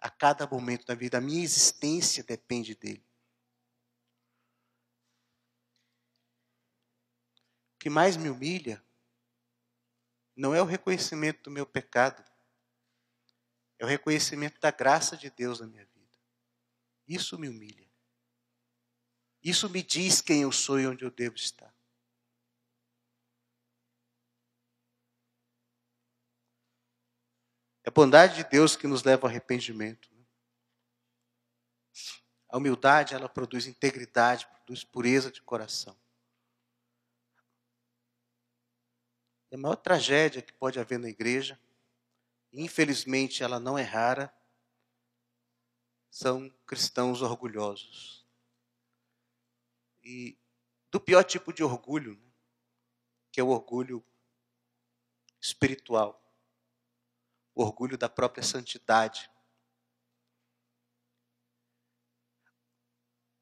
A cada momento da vida, a minha existência depende dele. Que mais me humilha não é o reconhecimento do meu pecado, é o reconhecimento da graça de Deus na minha vida. Isso me humilha. Isso me diz quem eu sou e onde eu devo estar. É a bondade de Deus que nos leva ao arrependimento. Né? A humildade, ela produz integridade, produz pureza de coração. É a maior tragédia que pode haver na igreja, infelizmente ela não é rara, são cristãos orgulhosos e do pior tipo de orgulho, né? que é o orgulho espiritual, o orgulho da própria santidade.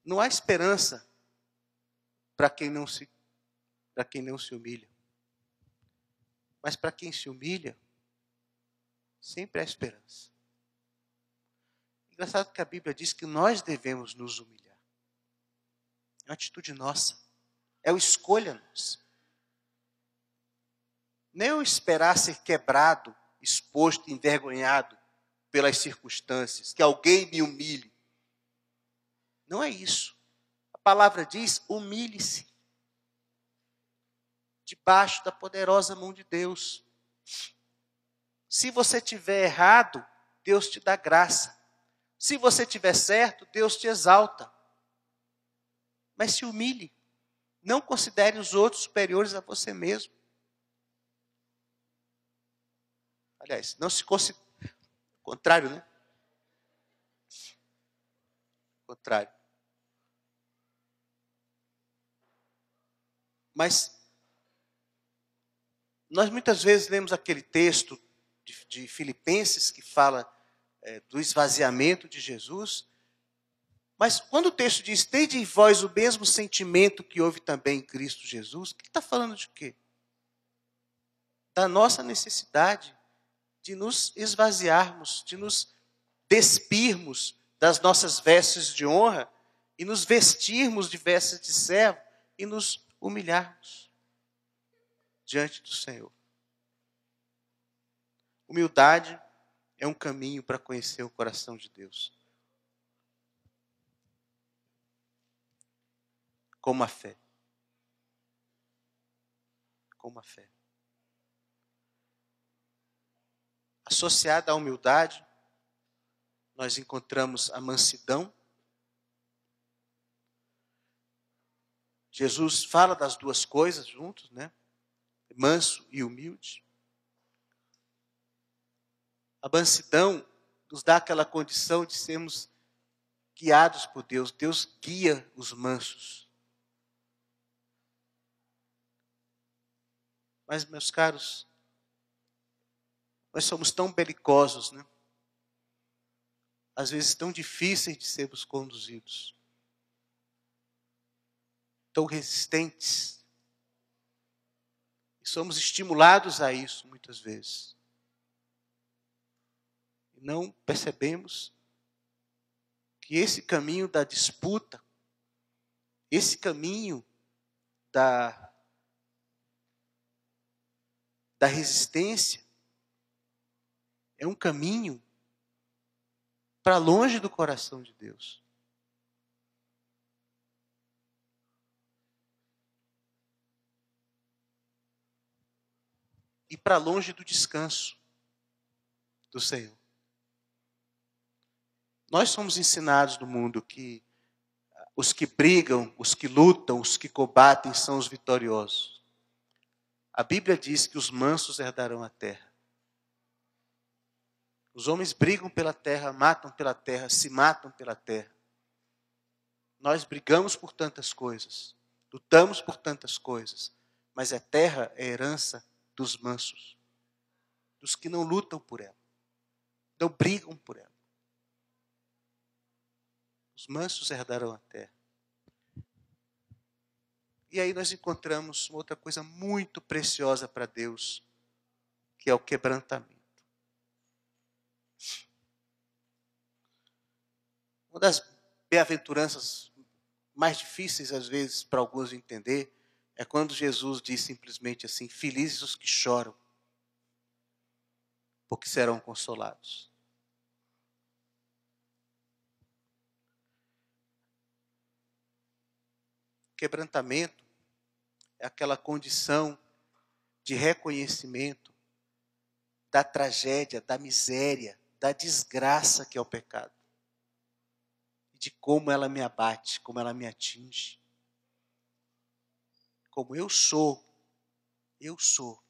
Não há esperança para quem não se para quem não se humilha. Mas para quem se humilha, sempre há esperança. Engraçado que a Bíblia diz que nós devemos nos humilhar. É uma atitude nossa. É o escolha nossa. Nem eu esperar ser quebrado, exposto, envergonhado pelas circunstâncias, que alguém me humilhe. Não é isso. A palavra diz: humilhe-se debaixo da poderosa mão de Deus. Se você tiver errado, Deus te dá graça. Se você tiver certo, Deus te exalta mas se humilhe. Não considere os outros superiores a você mesmo. Aliás, não se considere. Contrário, né? Contrário. Mas nós muitas vezes lemos aquele texto de, de Filipenses que fala é, do esvaziamento de Jesus mas quando o texto diz, tende em vós o mesmo sentimento que houve também em Cristo Jesus, que está falando de quê? Da nossa necessidade de nos esvaziarmos, de nos despirmos das nossas vestes de honra e nos vestirmos de vestes de servo e nos humilharmos diante do Senhor. Humildade é um caminho para conhecer o coração de Deus. com a fé. Com a fé. Associada à humildade, nós encontramos a mansidão. Jesus fala das duas coisas juntos, né? Manso e humilde. A mansidão nos dá aquela condição de sermos guiados por Deus. Deus guia os mansos. Mas, meus caros, nós somos tão belicosos, né? Às vezes tão difíceis de sermos conduzidos, tão resistentes. E somos estimulados a isso muitas vezes. não percebemos que esse caminho da disputa, esse caminho da, da resistência, é um caminho para longe do coração de Deus. E para longe do descanso do Senhor. Nós somos ensinados no mundo que os que brigam, os que lutam, os que combatem são os vitoriosos. A Bíblia diz que os mansos herdarão a terra. Os homens brigam pela terra, matam pela terra, se matam pela terra. Nós brigamos por tantas coisas, lutamos por tantas coisas, mas a terra é herança dos mansos, dos que não lutam por ela, não brigam por ela. Os mansos herdarão a terra. E aí nós encontramos outra coisa muito preciosa para Deus, que é o quebrantamento. Uma das bem-aventuranças mais difíceis, às vezes, para alguns de entender, é quando Jesus diz simplesmente assim: Felizes os que choram, porque serão consolados. Quebrantamento é aquela condição de reconhecimento da tragédia, da miséria, da desgraça que é o pecado. E de como ela me abate, como ela me atinge. Como eu sou, eu sou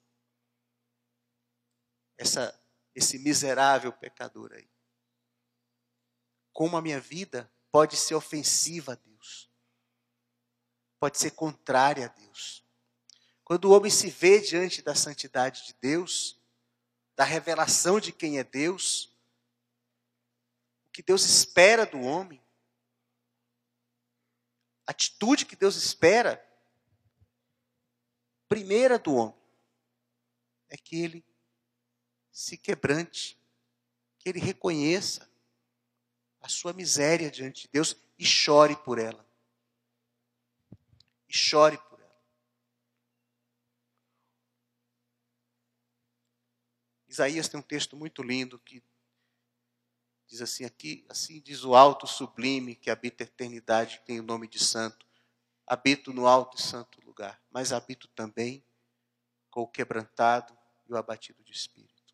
essa esse miserável pecador aí. Como a minha vida pode ser ofensiva a Deus pode ser contrária a Deus. Quando o homem se vê diante da santidade de Deus, da revelação de quem é Deus, o que Deus espera do homem, a atitude que Deus espera, primeira do homem, é que ele se quebrante, que ele reconheça a sua miséria diante de Deus e chore por ela e chore por ela. Isaías tem um texto muito lindo que diz assim aqui, assim diz o alto sublime que habita a eternidade, que tem o nome de santo. Habito no alto e santo lugar, mas habito também com o quebrantado e o abatido de espírito.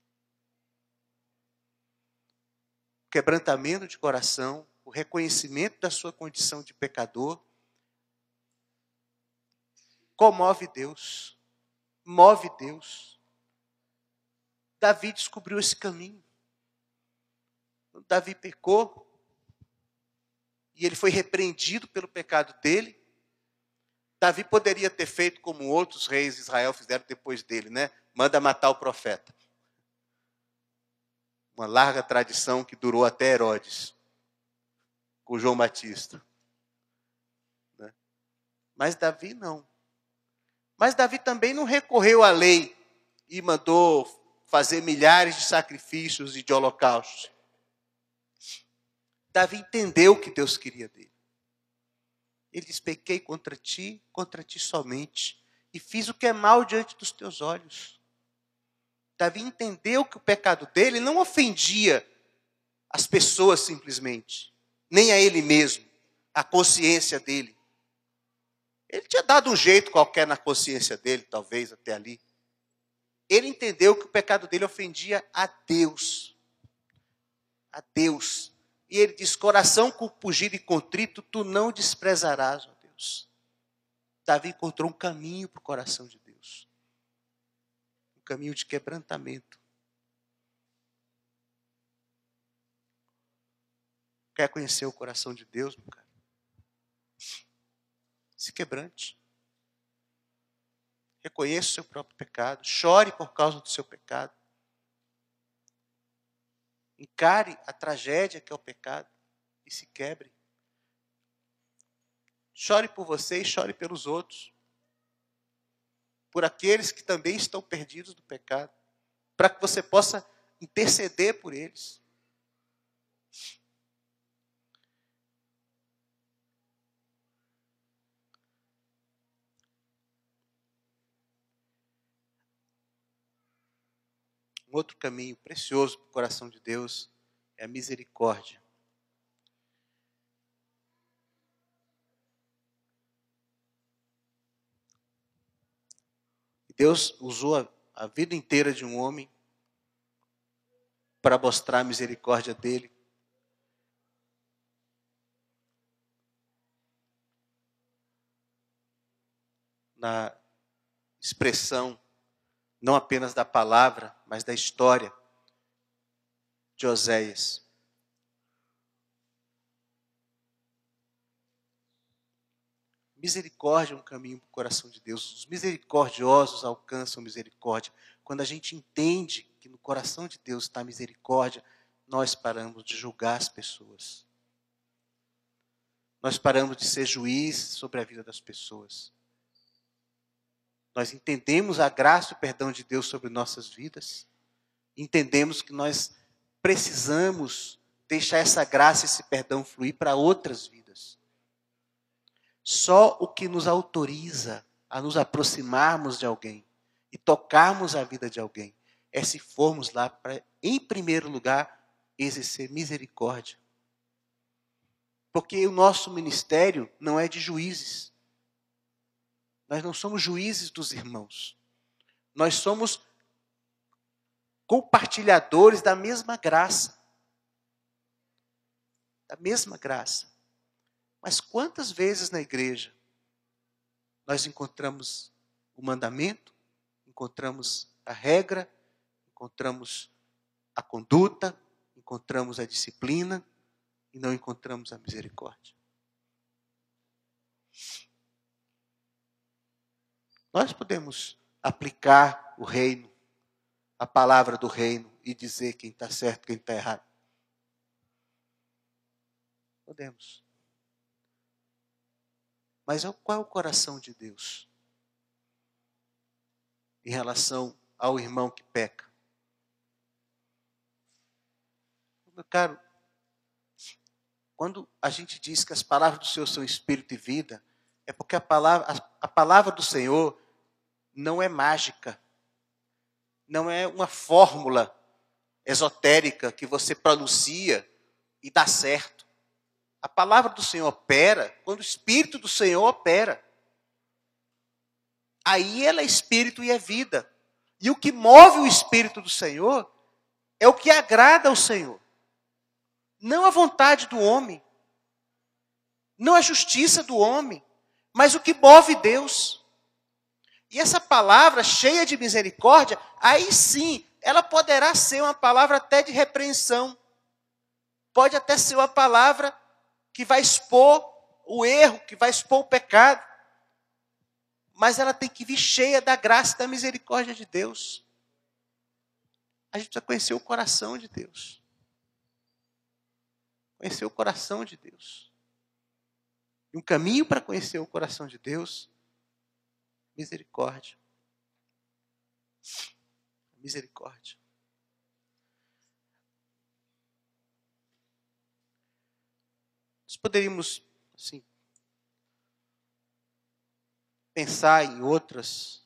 O quebrantamento de coração, o reconhecimento da sua condição de pecador comove Deus, move Deus. Davi descobriu esse caminho. Davi pecou e ele foi repreendido pelo pecado dele. Davi poderia ter feito como outros reis de Israel fizeram depois dele, né? Manda matar o profeta. Uma larga tradição que durou até Herodes, com João Batista. Né? Mas Davi não. Mas Davi também não recorreu à lei e mandou fazer milhares de sacrifícios e de holocaustos. Davi entendeu o que Deus queria dele. Ele diz: Pequei contra ti, contra ti somente, e fiz o que é mal diante dos teus olhos. Davi entendeu que o pecado dele não ofendia as pessoas simplesmente, nem a ele mesmo, a consciência dele. Ele tinha dado um jeito qualquer na consciência dele, talvez até ali. Ele entendeu que o pecado dele ofendia a Deus. A Deus. E ele diz: coração compungido e contrito, tu não desprezarás, ó Deus. Davi encontrou um caminho para o coração de Deus. Um caminho de quebrantamento. Quer conhecer o coração de Deus, meu cara? se quebrante. Reconheça o seu próprio pecado, chore por causa do seu pecado. Encare a tragédia que é o pecado e se quebre. Chore por você e chore pelos outros. Por aqueles que também estão perdidos do pecado. Para que você possa interceder por eles. Outro caminho precioso para o coração de Deus é a misericórdia. Deus usou a, a vida inteira de um homem para mostrar a misericórdia dele. Na expressão não apenas da palavra, mas da história de Oséias. Misericórdia é um caminho para o coração de Deus. Os misericordiosos alcançam misericórdia. Quando a gente entende que no coração de Deus está misericórdia, nós paramos de julgar as pessoas. Nós paramos de ser juízes sobre a vida das pessoas. Nós entendemos a graça e o perdão de Deus sobre nossas vidas. Entendemos que nós precisamos deixar essa graça e esse perdão fluir para outras vidas. Só o que nos autoriza a nos aproximarmos de alguém e tocarmos a vida de alguém é se formos lá para, em primeiro lugar, exercer misericórdia. Porque o nosso ministério não é de juízes. Nós não somos juízes dos irmãos. Nós somos compartilhadores da mesma graça. Da mesma graça. Mas quantas vezes na igreja nós encontramos o mandamento, encontramos a regra, encontramos a conduta, encontramos a disciplina e não encontramos a misericórdia? Nós podemos aplicar o reino, a palavra do reino e dizer quem está certo, quem está errado. Podemos. Mas é qual é o coração de Deus em relação ao irmão que peca? Meu caro, quando a gente diz que as palavras do Senhor são espírito e vida, é porque a palavra, a, a palavra do Senhor não é mágica, não é uma fórmula esotérica que você pronuncia e dá certo. A palavra do Senhor opera quando o Espírito do Senhor opera. Aí ela é Espírito e é vida. E o que move o Espírito do Senhor é o que agrada ao Senhor. Não a vontade do homem, não a justiça do homem, mas o que move Deus. E essa palavra cheia de misericórdia, aí sim, ela poderá ser uma palavra até de repreensão. Pode até ser uma palavra que vai expor o erro, que vai expor o pecado. Mas ela tem que vir cheia da graça e da misericórdia de Deus. A gente precisa conhecer o coração de Deus. Conhecer o coração de Deus. E um caminho para conhecer o coração de Deus Misericórdia. Misericórdia. Nós poderíamos, assim, pensar em outras,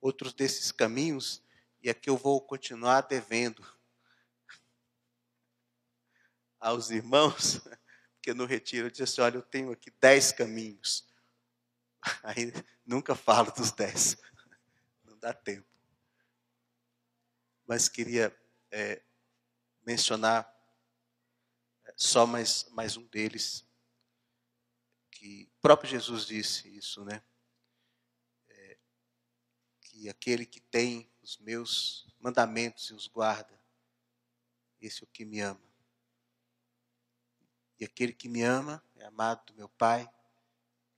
outros desses caminhos, e aqui eu vou continuar devendo aos irmãos, porque no retiro eu disse assim, olha, eu tenho aqui dez caminhos. Aí nunca falo dos dez. Não dá tempo. Mas queria é, mencionar é, só mais, mais um deles. Que o próprio Jesus disse isso, né? É, que aquele que tem os meus mandamentos e os guarda, esse é o que me ama. E aquele que me ama é amado do meu Pai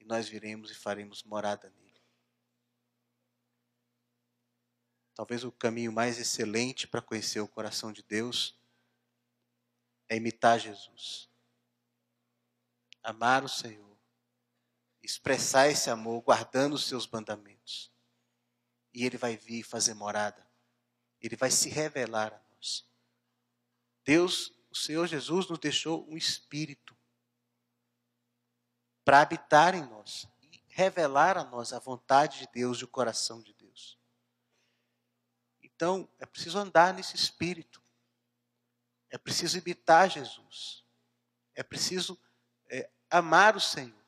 e nós viremos e faremos morada nele. Talvez o caminho mais excelente para conhecer o coração de Deus é imitar Jesus. Amar o Senhor, expressar esse amor guardando os seus mandamentos. E ele vai vir fazer morada. Ele vai se revelar a nós. Deus o Senhor Jesus nos deixou um espírito para habitar em nós e revelar a nós a vontade de Deus e o coração de Deus. Então, é preciso andar nesse espírito. É preciso imitar Jesus. É preciso é, amar o Senhor.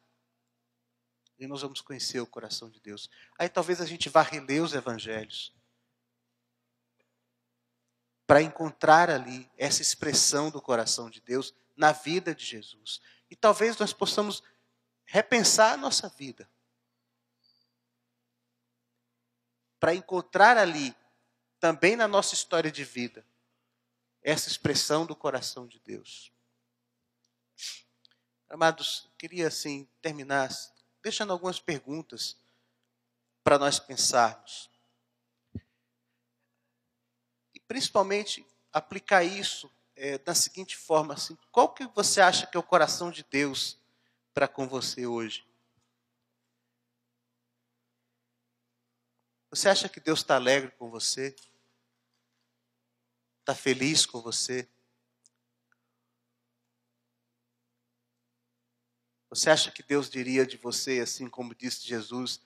E nós vamos conhecer o coração de Deus. Aí talvez a gente vá reler os evangelhos para encontrar ali essa expressão do coração de Deus na vida de Jesus. E talvez nós possamos repensar a nossa vida. Para encontrar ali, também na nossa história de vida, essa expressão do coração de Deus. Amados, queria assim terminar deixando algumas perguntas para nós pensarmos. E principalmente aplicar isso é, da seguinte forma: assim, qual que você acha que é o coração de Deus para com você hoje? Você acha que Deus está alegre com você? Está feliz com você? Você acha que Deus diria de você, assim como disse Jesus,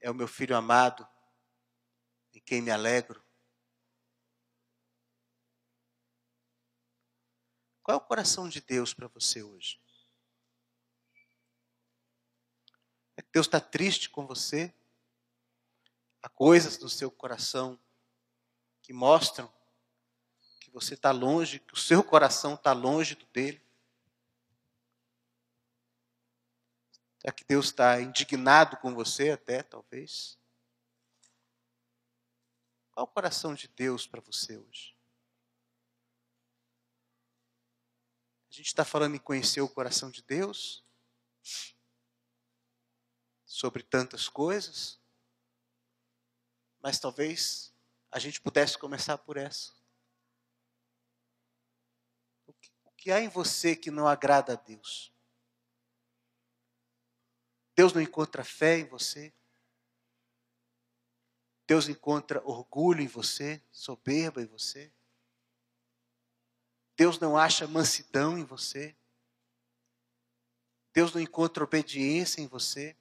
é o meu filho amado, em quem me alegro? Qual é o coração de Deus para você hoje? É que Deus está triste com você? Há coisas no seu coração que mostram que você está longe, que o seu coração está longe do dele? Será que Deus está indignado com você até, talvez? Qual o coração de Deus para você hoje? A gente está falando em conhecer o coração de Deus? Sobre tantas coisas? Mas talvez a gente pudesse começar por essa. O que há em você que não agrada a Deus? Deus não encontra fé em você. Deus encontra orgulho em você, soberba em você. Deus não acha mansidão em você. Deus não encontra obediência em você.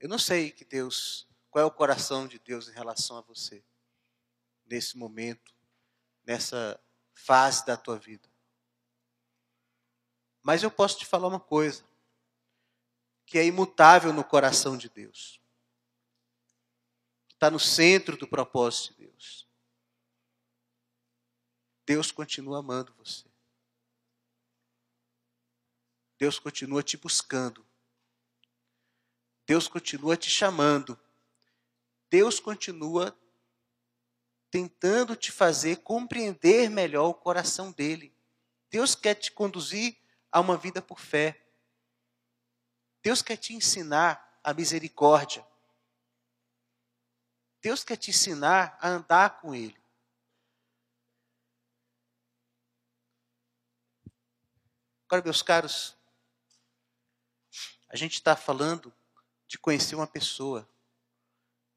Eu não sei que Deus, qual é o coração de Deus em relação a você nesse momento nessa fase da tua vida. Mas eu posso te falar uma coisa que é imutável no coração de Deus. Está no centro do propósito de Deus. Deus continua amando você. Deus continua te buscando. Deus continua te chamando. Deus continua tentando te fazer compreender melhor o coração dele. Deus quer te conduzir a uma vida por fé. Deus quer te ensinar a misericórdia. Deus quer te ensinar a andar com Ele. Agora, meus caros, a gente está falando de conhecer uma pessoa,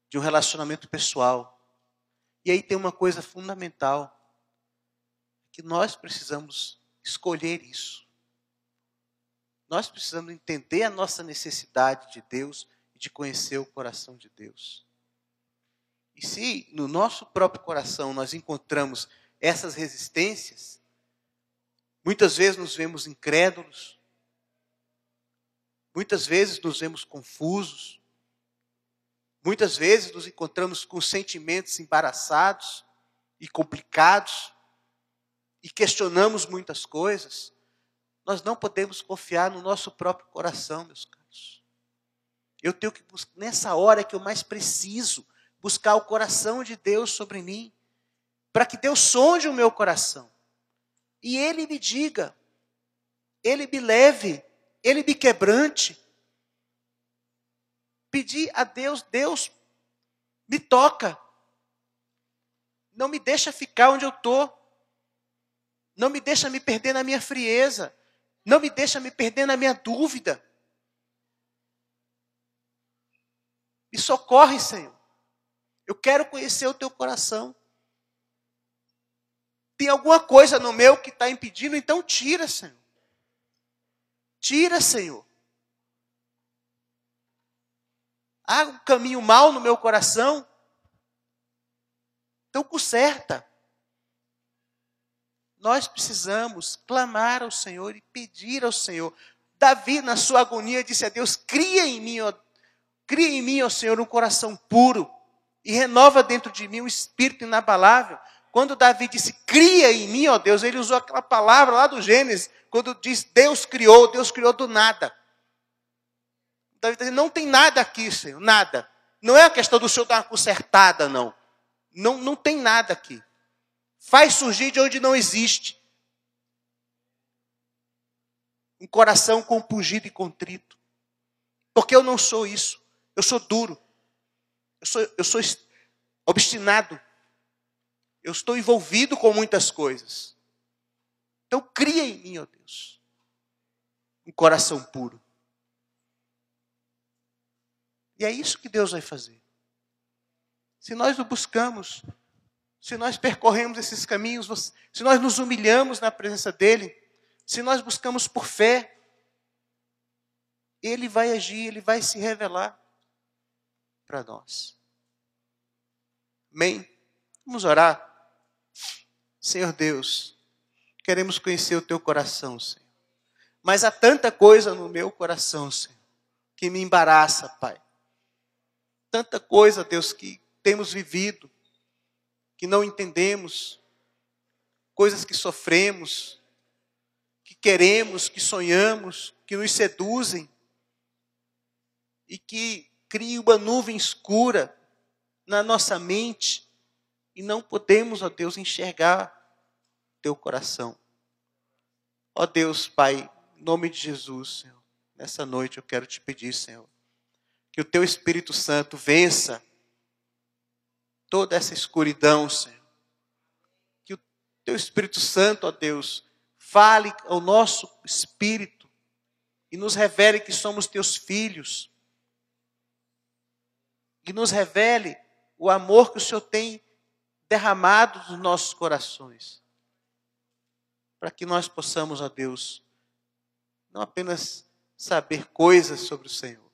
de um relacionamento pessoal. E aí tem uma coisa fundamental, que nós precisamos escolher isso. Nós precisamos entender a nossa necessidade de Deus e de conhecer o coração de Deus. E se no nosso próprio coração nós encontramos essas resistências, muitas vezes nos vemos incrédulos, muitas vezes nos vemos confusos, Muitas vezes nos encontramos com sentimentos embaraçados e complicados e questionamos muitas coisas. Nós não podemos confiar no nosso próprio coração, meus caros. Eu tenho que nessa hora que eu mais preciso, buscar o coração de Deus sobre mim, para que Deus sonde o meu coração. E Ele me diga, Ele me leve, Ele me quebrante, pedir a Deus, Deus, me toca. Não me deixa ficar onde eu estou. Não me deixa me perder na minha frieza. Não me deixa me perder na minha dúvida. Me socorre, Senhor. Eu quero conhecer o teu coração. Tem alguma coisa no meu que está impedindo, então tira, Senhor. Tira, Senhor. Há um caminho mal no meu coração. Então conserta. Nós precisamos clamar ao Senhor e pedir ao Senhor. Davi, na sua agonia, disse a Deus: Cria em mim, ó, cria em mim, ó Senhor, um coração puro e renova dentro de mim um espírito inabalável. Quando Davi disse, cria em mim, ó Deus, ele usou aquela palavra lá do Gênesis, quando diz Deus criou, Deus criou do nada. Davi está dizendo, não tem nada aqui, Senhor, nada. Não é a questão do Senhor dar uma consertada, não. Não, não tem nada aqui. Faz surgir de onde não existe. Um coração compungido e contrito. Porque eu não sou isso. Eu sou duro. Eu sou, eu sou obstinado. Eu estou envolvido com muitas coisas. Então cria em mim, ó Deus, um coração puro. E é isso que Deus vai fazer. Se nós o buscamos, se nós percorremos esses caminhos, se nós nos humilhamos na presença dEle, se nós buscamos por fé, Ele vai agir, Ele vai se revelar para nós. Amém? Vamos orar. Senhor Deus, queremos conhecer o teu coração, Senhor. Mas há tanta coisa no meu coração, Senhor, que me embaraça, Pai. Tanta coisa, Deus, que temos vivido, que não entendemos, coisas que sofremos, que queremos, que sonhamos, que nos seduzem e que criam uma nuvem escura na nossa mente e não podemos, ó Deus, enxergar teu coração. Ó Deus, Pai, em nome de Jesus, Senhor, nessa noite eu quero te pedir, Senhor, que o teu Espírito Santo vença toda essa escuridão, Senhor. Que o teu Espírito Santo, ó Deus, fale ao nosso espírito e nos revele que somos teus filhos. E nos revele o amor que o Senhor tem derramado nos nossos corações. Para que nós possamos, ó Deus, não apenas saber coisas sobre o Senhor,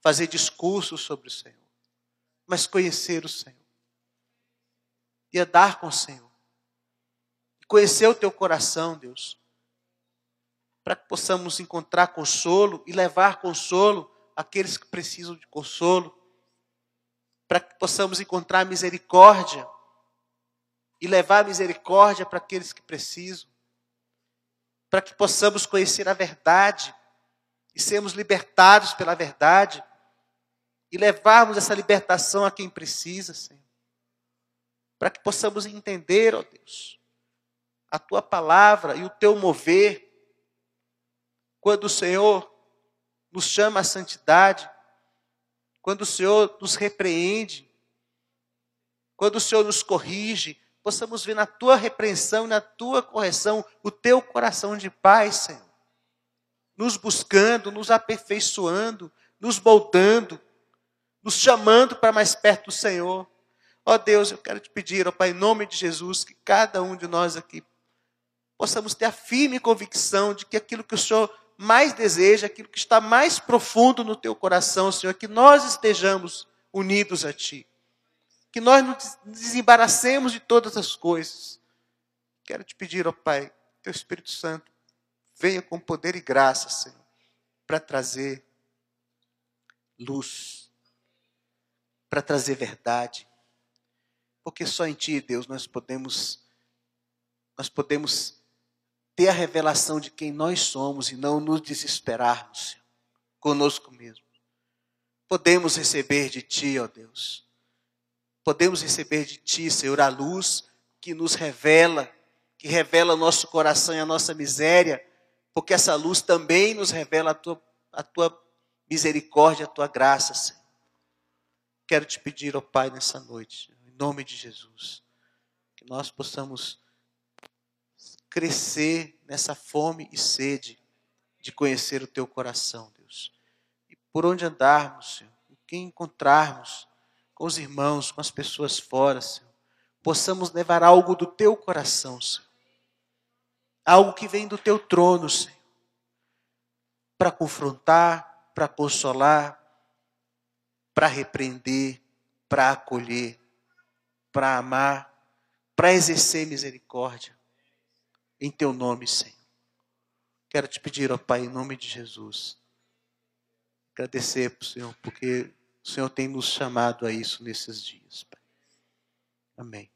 fazer discursos sobre o Senhor, mas conhecer o Senhor e andar com o Senhor. Conhecer o teu coração, Deus, para que possamos encontrar consolo e levar consolo àqueles que precisam de consolo para que possamos encontrar misericórdia e levar misericórdia para aqueles que precisam, para que possamos conhecer a verdade e sermos libertados pela verdade e levarmos essa libertação a quem precisa, Senhor. Para que possamos entender, ó Deus, a tua palavra e o teu mover, quando o Senhor nos chama à santidade, quando o Senhor nos repreende, quando o Senhor nos corrige, possamos ver na tua repreensão e na tua correção o teu coração de paz, Senhor. Nos buscando, nos aperfeiçoando, nos moldando, nos chamando para mais perto do Senhor. Ó Deus, eu quero te pedir, ó Pai, em nome de Jesus, que cada um de nós aqui possamos ter a firme convicção de que aquilo que o Senhor mais deseja, aquilo que está mais profundo no teu coração, Senhor, que nós estejamos unidos a Ti. Que nós nos desembaracemos de todas as coisas. Quero te pedir, ó Pai, Teu Espírito Santo, venha com poder e graça, Senhor, para trazer luz, para trazer verdade. Porque só em Ti, Deus, nós podemos nós podemos ter a revelação de quem nós somos e não nos desesperarmos Senhor, conosco mesmo. Podemos receber de Ti, ó Deus. Podemos receber de Ti, Senhor, a luz que nos revela, que revela o nosso coração e a nossa miséria, porque essa luz também nos revela a Tua, a tua misericórdia, a Tua graça, Senhor. Quero te pedir, ó Pai, nessa noite, em nome de Jesus, que nós possamos crescer nessa fome e sede de conhecer o teu coração, Deus. E por onde andarmos, Senhor, em quem encontrarmos, com os irmãos, com as pessoas fora, Senhor, possamos levar algo do teu coração, Senhor. Algo que vem do teu trono, Senhor. Para confrontar, para consolar, para repreender, para acolher, para amar, para exercer misericórdia. Em teu nome, Senhor. Quero te pedir, ó Pai, em nome de Jesus, agradecer Senhor, porque o Senhor tem nos chamado a isso nesses dias, Pai. Amém.